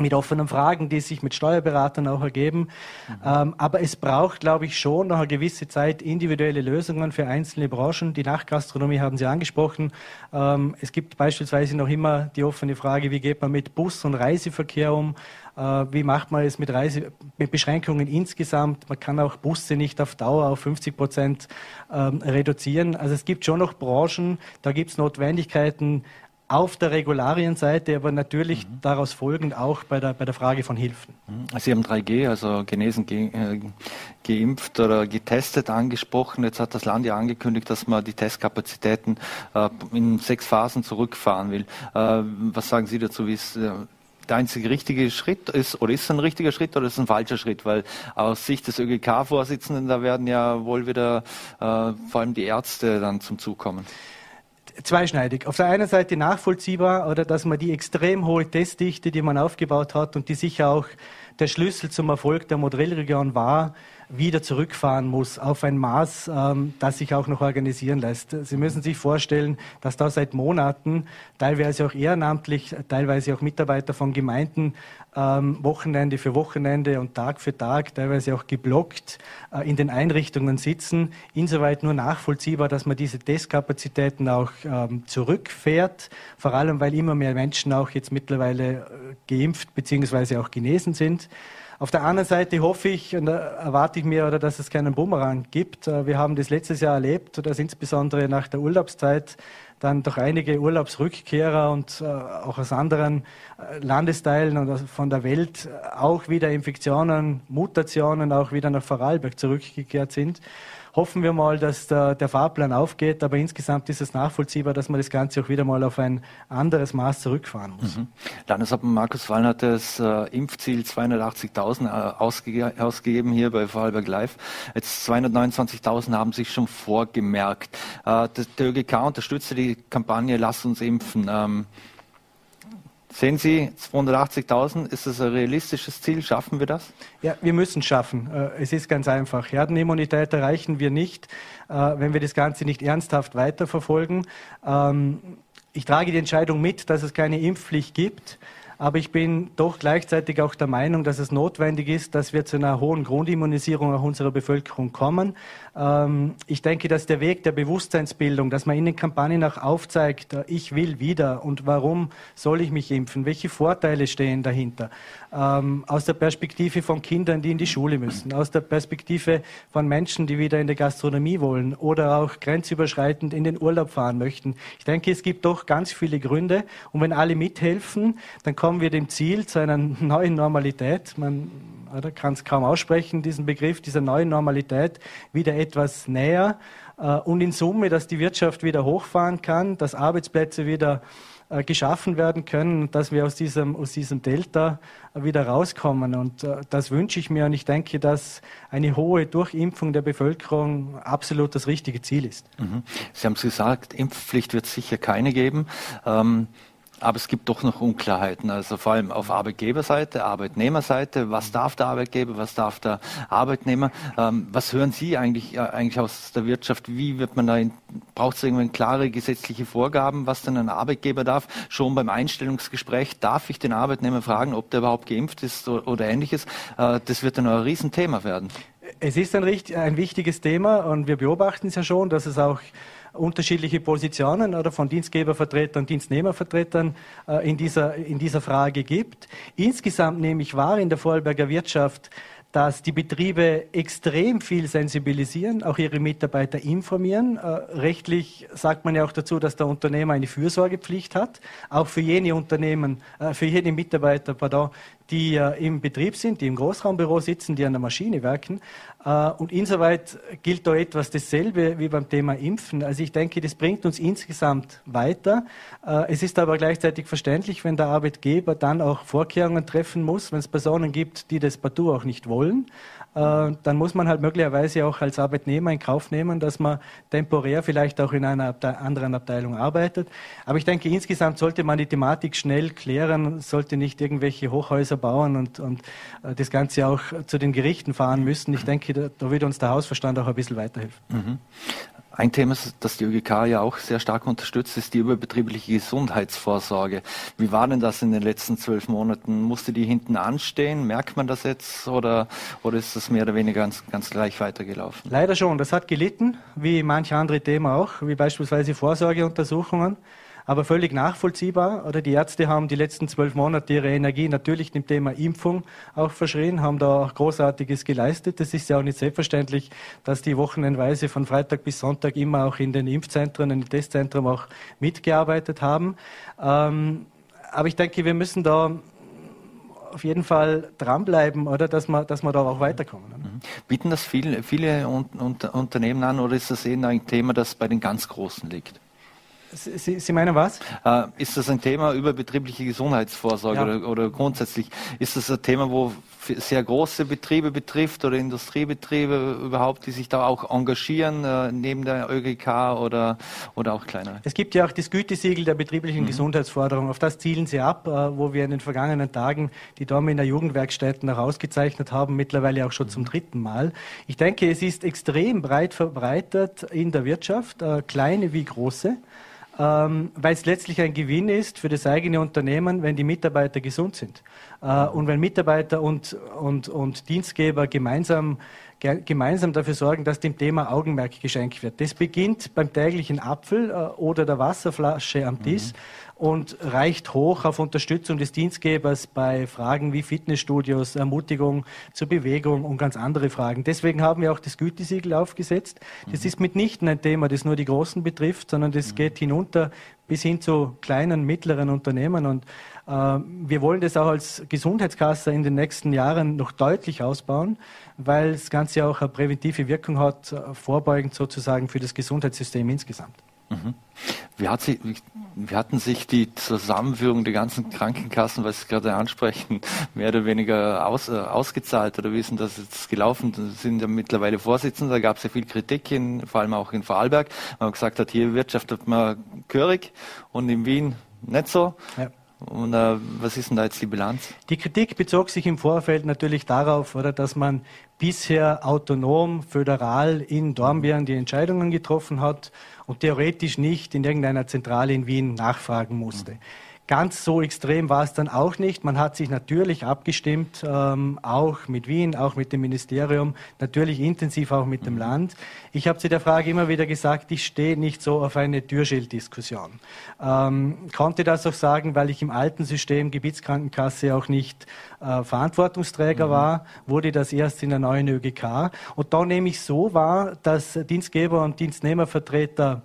mit offenen Fragen, die sich mit Steuerberatern auch ergeben. Mhm. Ähm, aber es braucht, glaube ich, schon noch eine gewisse Zeit individuelle Lösungen für einzelne Branchen. Die Nachtgastronomie haben Sie angesprochen. Ähm, es gibt beispielsweise noch immer die offene Frage, wie geht man mit Bus- und Reiseverkehr um? Äh, wie macht man es mit, Reise, mit Beschränkungen insgesamt? Man kann auch Busse nicht auf Dauer auf 50 Prozent ähm, reduzieren. Also es gibt schon noch Branchen, da gibt es Notwendigkeiten auf der Regularienseite, aber natürlich mhm. daraus folgend auch bei der, bei der Frage von Hilfen. Mhm. Sie haben 3G, also genesen, ge, äh, geimpft oder getestet angesprochen. Jetzt hat das Land ja angekündigt, dass man die Testkapazitäten äh, in sechs Phasen zurückfahren will. Äh, was sagen Sie dazu? Wie ist äh, der einzige richtige Schritt ist, oder ist es ein richtiger Schritt oder ist es ein falscher Schritt? Weil aus Sicht des ÖGK-Vorsitzenden, da werden ja wohl wieder äh, vor allem die Ärzte dann zum Zug kommen zweischneidig. Auf der einen Seite nachvollziehbar, oder dass man die extrem hohe Testdichte, die man aufgebaut hat und die sicher auch der Schlüssel zum Erfolg der Modellregion war, wieder zurückfahren muss auf ein Maß, ähm, das sich auch noch organisieren lässt. Sie müssen sich vorstellen, dass da seit Monaten, teilweise auch ehrenamtlich, teilweise auch Mitarbeiter von Gemeinden, ähm, Wochenende für Wochenende und Tag für Tag, teilweise auch geblockt, äh, in den Einrichtungen sitzen. Insoweit nur nachvollziehbar, dass man diese Testkapazitäten auch ähm, zurückfährt, vor allem weil immer mehr Menschen auch jetzt mittlerweile äh, geimpft bzw. auch genesen sind. Auf der anderen Seite hoffe ich und erwarte ich mir, oder, dass es keinen Bumerang gibt. Äh, wir haben das letztes Jahr erlebt, dass insbesondere nach der Urlaubszeit dann doch einige Urlaubsrückkehrer und äh, auch aus anderen äh, Landesteilen und von der Welt äh, auch wieder Infektionen, Mutationen auch wieder nach Vorarlberg zurückgekehrt sind hoffen wir mal, dass der, der, Fahrplan aufgeht. Aber insgesamt ist es nachvollziehbar, dass man das Ganze auch wieder mal auf ein anderes Maß zurückfahren muss. Mhm. Landeshauptmann Markus Wallner hat das äh, Impfziel 280.000 äh, ausge ausgegeben hier bei Vorarlberg Live. Jetzt 229.000 haben sich schon vorgemerkt. Äh, der ÖGK unterstützt die Kampagne Lass uns impfen. Ähm, Sehen Sie 280.000, ist das ein realistisches Ziel? Schaffen wir das? Ja, wir müssen schaffen. Äh, es ist ganz einfach. Herdenimmunität erreichen wir nicht, äh, wenn wir das Ganze nicht ernsthaft weiterverfolgen. Ähm, ich trage die Entscheidung mit, dass es keine Impfpflicht gibt. Aber ich bin doch gleichzeitig auch der Meinung, dass es notwendig ist, dass wir zu einer hohen Grundimmunisierung auch unserer Bevölkerung kommen. Ähm, ich denke, dass der Weg der Bewusstseinsbildung, dass man in den Kampagnen auch aufzeigt, äh, ich will wieder und warum soll ich mich impfen, welche Vorteile stehen dahinter, ähm, aus der Perspektive von Kindern, die in die Schule müssen, aus der Perspektive von Menschen, die wieder in die Gastronomie wollen oder auch grenzüberschreitend in den Urlaub fahren möchten. Ich denke, es gibt doch ganz viele Gründe und wenn alle mithelfen, dann kommen wir dem Ziel zu einer neuen Normalität. Man kann es kaum aussprechen, diesen Begriff dieser neuen Normalität wieder etwas näher. Äh, und in Summe, dass die Wirtschaft wieder hochfahren kann, dass Arbeitsplätze wieder äh, geschaffen werden können, dass wir aus diesem, aus diesem Delta wieder rauskommen. Und äh, das wünsche ich mir. Und ich denke, dass eine hohe Durchimpfung der Bevölkerung absolut das richtige Ziel ist. Mhm. Sie haben es gesagt, Impfpflicht wird es sicher keine geben. Ähm aber es gibt doch noch Unklarheiten, also vor allem auf Arbeitgeberseite, Arbeitnehmerseite. Was darf der Arbeitgeber, was darf der Arbeitnehmer? Ähm, was hören Sie eigentlich, äh, eigentlich aus der Wirtschaft? Wie wird man da, braucht es irgendwann klare gesetzliche Vorgaben, was denn ein Arbeitgeber darf? Schon beim Einstellungsgespräch darf ich den Arbeitnehmer fragen, ob der überhaupt geimpft ist oder, oder ähnliches. Äh, das wird dann ein Riesenthema werden. Es ist ein, ein wichtiges Thema und wir beobachten es ja schon, dass es auch unterschiedliche Positionen oder von Dienstgebervertretern, Dienstnehmervertretern äh, in, dieser, in dieser Frage gibt. Insgesamt nehme ich wahr in der Vorarlberger Wirtschaft, dass die Betriebe extrem viel sensibilisieren, auch ihre Mitarbeiter informieren. Äh, rechtlich sagt man ja auch dazu, dass der Unternehmer eine Fürsorgepflicht hat, auch für jene Unternehmen, äh, für jene Mitarbeiter, pardon, die äh, im Betrieb sind, die im Großraumbüro sitzen, die an der Maschine werken. Äh, und insoweit gilt da etwas dasselbe wie beim Thema Impfen. Also ich denke, das bringt uns insgesamt weiter. Äh, es ist aber gleichzeitig verständlich, wenn der Arbeitgeber dann auch Vorkehrungen treffen muss, wenn es Personen gibt, die das partout auch nicht wollen. Äh, dann muss man halt möglicherweise auch als Arbeitnehmer in Kauf nehmen, dass man temporär vielleicht auch in einer Abte anderen Abteilung arbeitet. Aber ich denke, insgesamt sollte man die Thematik schnell klären, sollte nicht irgendwelche Hochhäuser bauen und, und äh, das Ganze auch zu den Gerichten fahren müssen. Ich denke, da, da würde uns der Hausverstand auch ein bisschen weiterhelfen. Mhm. Ein Thema, das die ÖGK ja auch sehr stark unterstützt, ist die überbetriebliche Gesundheitsvorsorge. Wie war denn das in den letzten zwölf Monaten? Musste die hinten anstehen? Merkt man das jetzt oder, oder ist das mehr oder weniger ganz, ganz gleich weitergelaufen? Leider schon. Das hat gelitten, wie manche andere Themen auch, wie beispielsweise Vorsorgeuntersuchungen aber völlig nachvollziehbar. Oder die Ärzte haben die letzten zwölf Monate ihre Energie natürlich dem Thema Impfung auch verschrien, haben da auch Großartiges geleistet. Das ist ja auch nicht selbstverständlich, dass die wochenendweise von Freitag bis Sonntag immer auch in den Impfzentren, in den Testzentren auch mitgearbeitet haben. Ähm, aber ich denke, wir müssen da auf jeden Fall dranbleiben, oder dass wir, dass wir da auch weiterkommen. Mhm. Bieten das viele, viele Unternehmen an oder ist das eher ein Thema, das bei den ganz Großen liegt? Sie, Sie meinen was? Äh, ist das ein Thema über betriebliche Gesundheitsvorsorge ja. oder, oder, grundsätzlich? Ist das ein Thema, wo sehr große Betriebe betrifft oder Industriebetriebe überhaupt, die sich da auch engagieren äh, neben der ÖGK oder, oder auch kleinere? Es gibt ja auch das Gütesiegel der betrieblichen mhm. Gesundheitsforderung. Auf das zielen Sie ab, äh, wo wir in den vergangenen Tagen die der Jugendwerkstätten auch ausgezeichnet haben, mittlerweile auch schon mhm. zum dritten Mal. Ich denke, es ist extrem breit verbreitet in der Wirtschaft, kleine wie große ähm, weil es letztlich ein Gewinn ist für das eigene Unternehmen, wenn die Mitarbeiter gesund sind. Äh, und wenn Mitarbeiter und, und, und Dienstgeber gemeinsam, gemeinsam dafür sorgen, dass dem Thema Augenmerk geschenkt wird. Das beginnt beim täglichen Apfel äh, oder der Wasserflasche am Tisch. Mhm und reicht hoch auf Unterstützung des Dienstgebers bei Fragen wie Fitnessstudios, Ermutigung zur Bewegung und ganz andere Fragen. Deswegen haben wir auch das Gütesiegel aufgesetzt. Das ist mitnichten ein Thema, das nur die Großen betrifft, sondern das geht hinunter bis hin zu kleinen, mittleren Unternehmen. Und äh, wir wollen das auch als Gesundheitskasse in den nächsten Jahren noch deutlich ausbauen, weil das Ganze auch eine präventive Wirkung hat, äh, vorbeugend sozusagen für das Gesundheitssystem insgesamt. Mhm. Wie, hat sie, wie hatten sich die Zusammenführung der ganzen Krankenkassen, was Sie gerade ansprechen, mehr oder weniger aus, äh, ausgezahlt oder wie ist denn das jetzt gelaufen? Sie sind ja mittlerweile Vorsitzender, da gab es ja viel Kritik, in, vor allem auch in Vorarlberg, weil man gesagt hat, hier wirtschaftet man gehörig und in Wien nicht so. Ja. Und äh, was ist denn da jetzt die Bilanz? Die Kritik bezog sich im Vorfeld natürlich darauf, oder, dass man bisher autonom, föderal in Dornbirn die Entscheidungen getroffen hat und theoretisch nicht in irgendeiner Zentrale in Wien nachfragen musste. Mhm. Ganz so extrem war es dann auch nicht. Man hat sich natürlich abgestimmt, ähm, auch mit Wien, auch mit dem Ministerium, natürlich intensiv auch mit dem mhm. Land. Ich habe zu der Frage immer wieder gesagt, ich stehe nicht so auf eine Türschilddiskussion. Ähm, konnte das auch sagen, weil ich im alten System Gebietskrankenkasse auch nicht äh, Verantwortungsträger mhm. war, wurde das erst in der neuen ÖGK. Und da nehme ich so wahr, dass Dienstgeber und Dienstnehmervertreter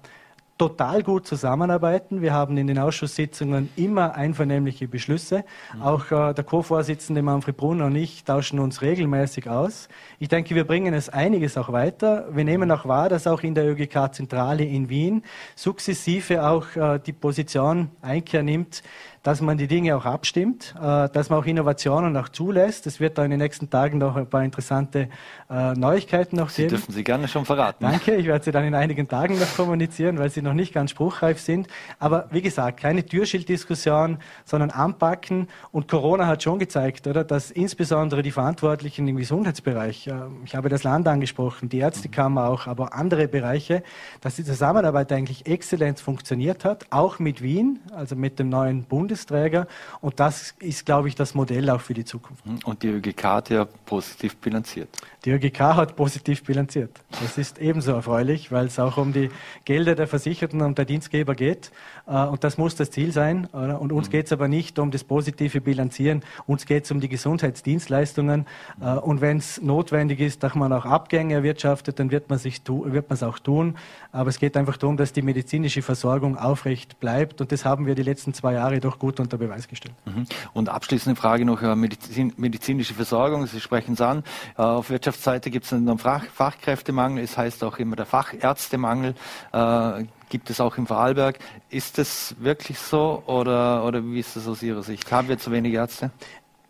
total gut zusammenarbeiten. Wir haben in den Ausschusssitzungen immer einvernehmliche Beschlüsse. Mhm. Auch äh, der Co-Vorsitzende Manfred Brunner und ich tauschen uns regelmäßig aus. Ich denke, wir bringen es einiges auch weiter. Wir nehmen auch wahr, dass auch in der ÖGK-Zentrale in Wien sukzessive auch äh, die Position Einkehr nimmt, dass man die Dinge auch abstimmt, äh, dass man auch Innovationen auch zulässt. Es wird da in den nächsten Tagen noch ein paar interessante äh, Neuigkeiten noch Sie dürfen Sie gerne schon verraten. Danke, ich werde sie dann in einigen Tagen noch kommunizieren, weil sie noch nicht ganz spruchreif sind. Aber wie gesagt, keine Türschilddiskussion, sondern anpacken. Und Corona hat schon gezeigt, oder, dass insbesondere die Verantwortlichen im Gesundheitsbereich, äh, ich habe das Land angesprochen, die Ärztekammer auch, aber andere Bereiche, dass die Zusammenarbeit eigentlich exzellent funktioniert hat, auch mit Wien, also mit dem neuen Bund Bundesträger. Und das ist, glaube ich, das Modell auch für die Zukunft. Mhm. Und die ÖGK hat ja positiv bilanziert. Die ÖGK hat positiv bilanziert. Das ist ebenso erfreulich, weil es auch um die Gelder der Versicherten und der Dienstgeber geht. Äh, und das muss das Ziel sein. Und uns mhm. geht es aber nicht um das positive Bilanzieren. Uns geht es um die Gesundheitsdienstleistungen. Äh, und wenn es notwendig ist, dass man auch Abgänge erwirtschaftet, dann wird man es auch tun. Aber es geht einfach darum, dass die medizinische Versorgung aufrecht bleibt. Und das haben wir die letzten zwei Jahre doch gut unter Beweis gestellt. Mhm. Und abschließende Frage noch über Medizin, medizinische Versorgung. Sie sprechen es an. Äh, auf Wirtschaftsseite gibt es einen Fach, Fachkräftemangel. Es heißt auch immer der Fachärztemangel. Äh, gibt es auch im Vorarlberg. Ist das wirklich so oder, oder wie ist das aus Ihrer Sicht? Haben wir zu wenig Ärzte?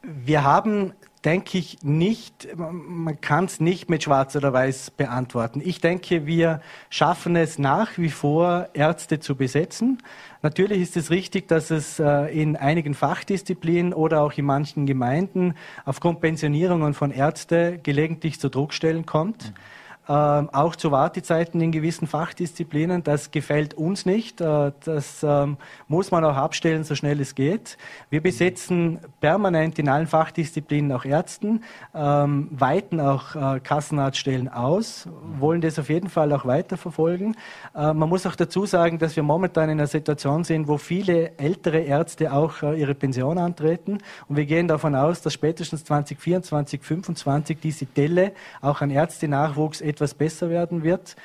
Wir haben denke ich nicht, man kann es nicht mit Schwarz oder Weiß beantworten. Ich denke, wir schaffen es nach wie vor, Ärzte zu besetzen. Natürlich ist es richtig, dass es äh, in einigen Fachdisziplinen oder auch in manchen Gemeinden aufgrund Pensionierungen von Ärzten gelegentlich zu Druckstellen kommt. Mhm auch zu Wartezeiten in gewissen Fachdisziplinen. Das gefällt uns nicht. Äh, das ähm, muss man auch abstellen, so schnell es geht. Wir besetzen permanent in allen Fachdisziplinen auch Ärzten, ähm, weiten auch äh, Kassenarztstellen aus, wollen das auf jeden Fall auch weiterverfolgen. Äh, man muss auch dazu sagen, dass wir momentan in einer Situation sind, wo viele ältere Ärzte auch ihre Pension antreten. Und wir gehen davon aus, dass spätestens 2024, 2025 diese Delle auch an Ärztenachwuchs etwas besser werden wird.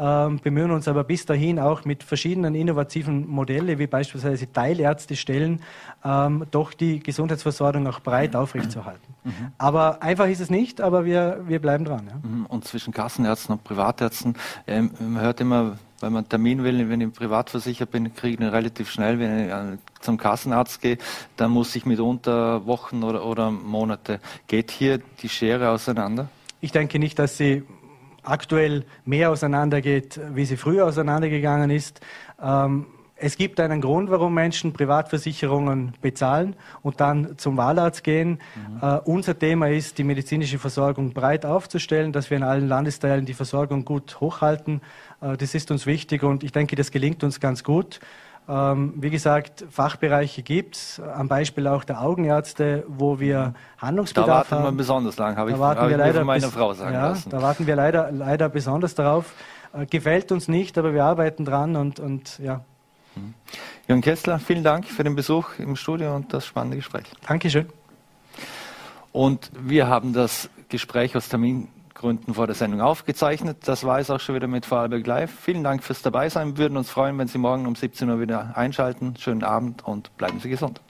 Ähm, bemühen uns aber bis dahin auch mit verschiedenen innovativen Modellen, wie beispielsweise Teilärztestellen, ähm, doch die Gesundheitsversorgung auch breit aufrechtzuerhalten. Mhm. Aber einfach ist es nicht, aber wir, wir bleiben dran. Ja. Mhm. Und zwischen Kassenärzten und Privatärzten, ähm, man hört immer, wenn man einen Termin will, wenn ich privat versichert bin, kriege ich ihn relativ schnell. Wenn ich äh, zum Kassenarzt gehe, dann muss ich mitunter Wochen oder, oder Monate. Geht hier die Schere auseinander? Ich denke nicht, dass sie aktuell mehr auseinandergeht, wie sie früher auseinandergegangen ist. Ähm, es gibt einen Grund, warum Menschen Privatversicherungen bezahlen und dann zum Wahlarzt gehen. Mhm. Uh, unser Thema ist, die medizinische Versorgung breit aufzustellen, dass wir in allen Landesteilen die Versorgung gut hochhalten. Uh, das ist uns wichtig und ich denke, das gelingt uns ganz gut. Ähm, wie gesagt, Fachbereiche gibt es, am Beispiel auch der Augenärzte, wo wir Handlungsbedarf haben. Da warten haben. wir besonders lang, habe ich, hab wir leider von meiner Frau sagen ja, lassen. Da warten wir leider, leider besonders darauf. Äh, gefällt uns nicht, aber wir arbeiten dran und, und ja. Mhm. Jürgen Kessler, vielen Dank für den Besuch im Studio und das spannende Gespräch. Dankeschön. Und wir haben das Gespräch aus Gründen vor der Sendung aufgezeichnet. Das war es auch schon wieder mit Vorarlberg Live. Vielen Dank fürs Dabeisein. Wir würden uns freuen, wenn Sie morgen um 17 Uhr wieder einschalten. Schönen Abend und bleiben Sie gesund.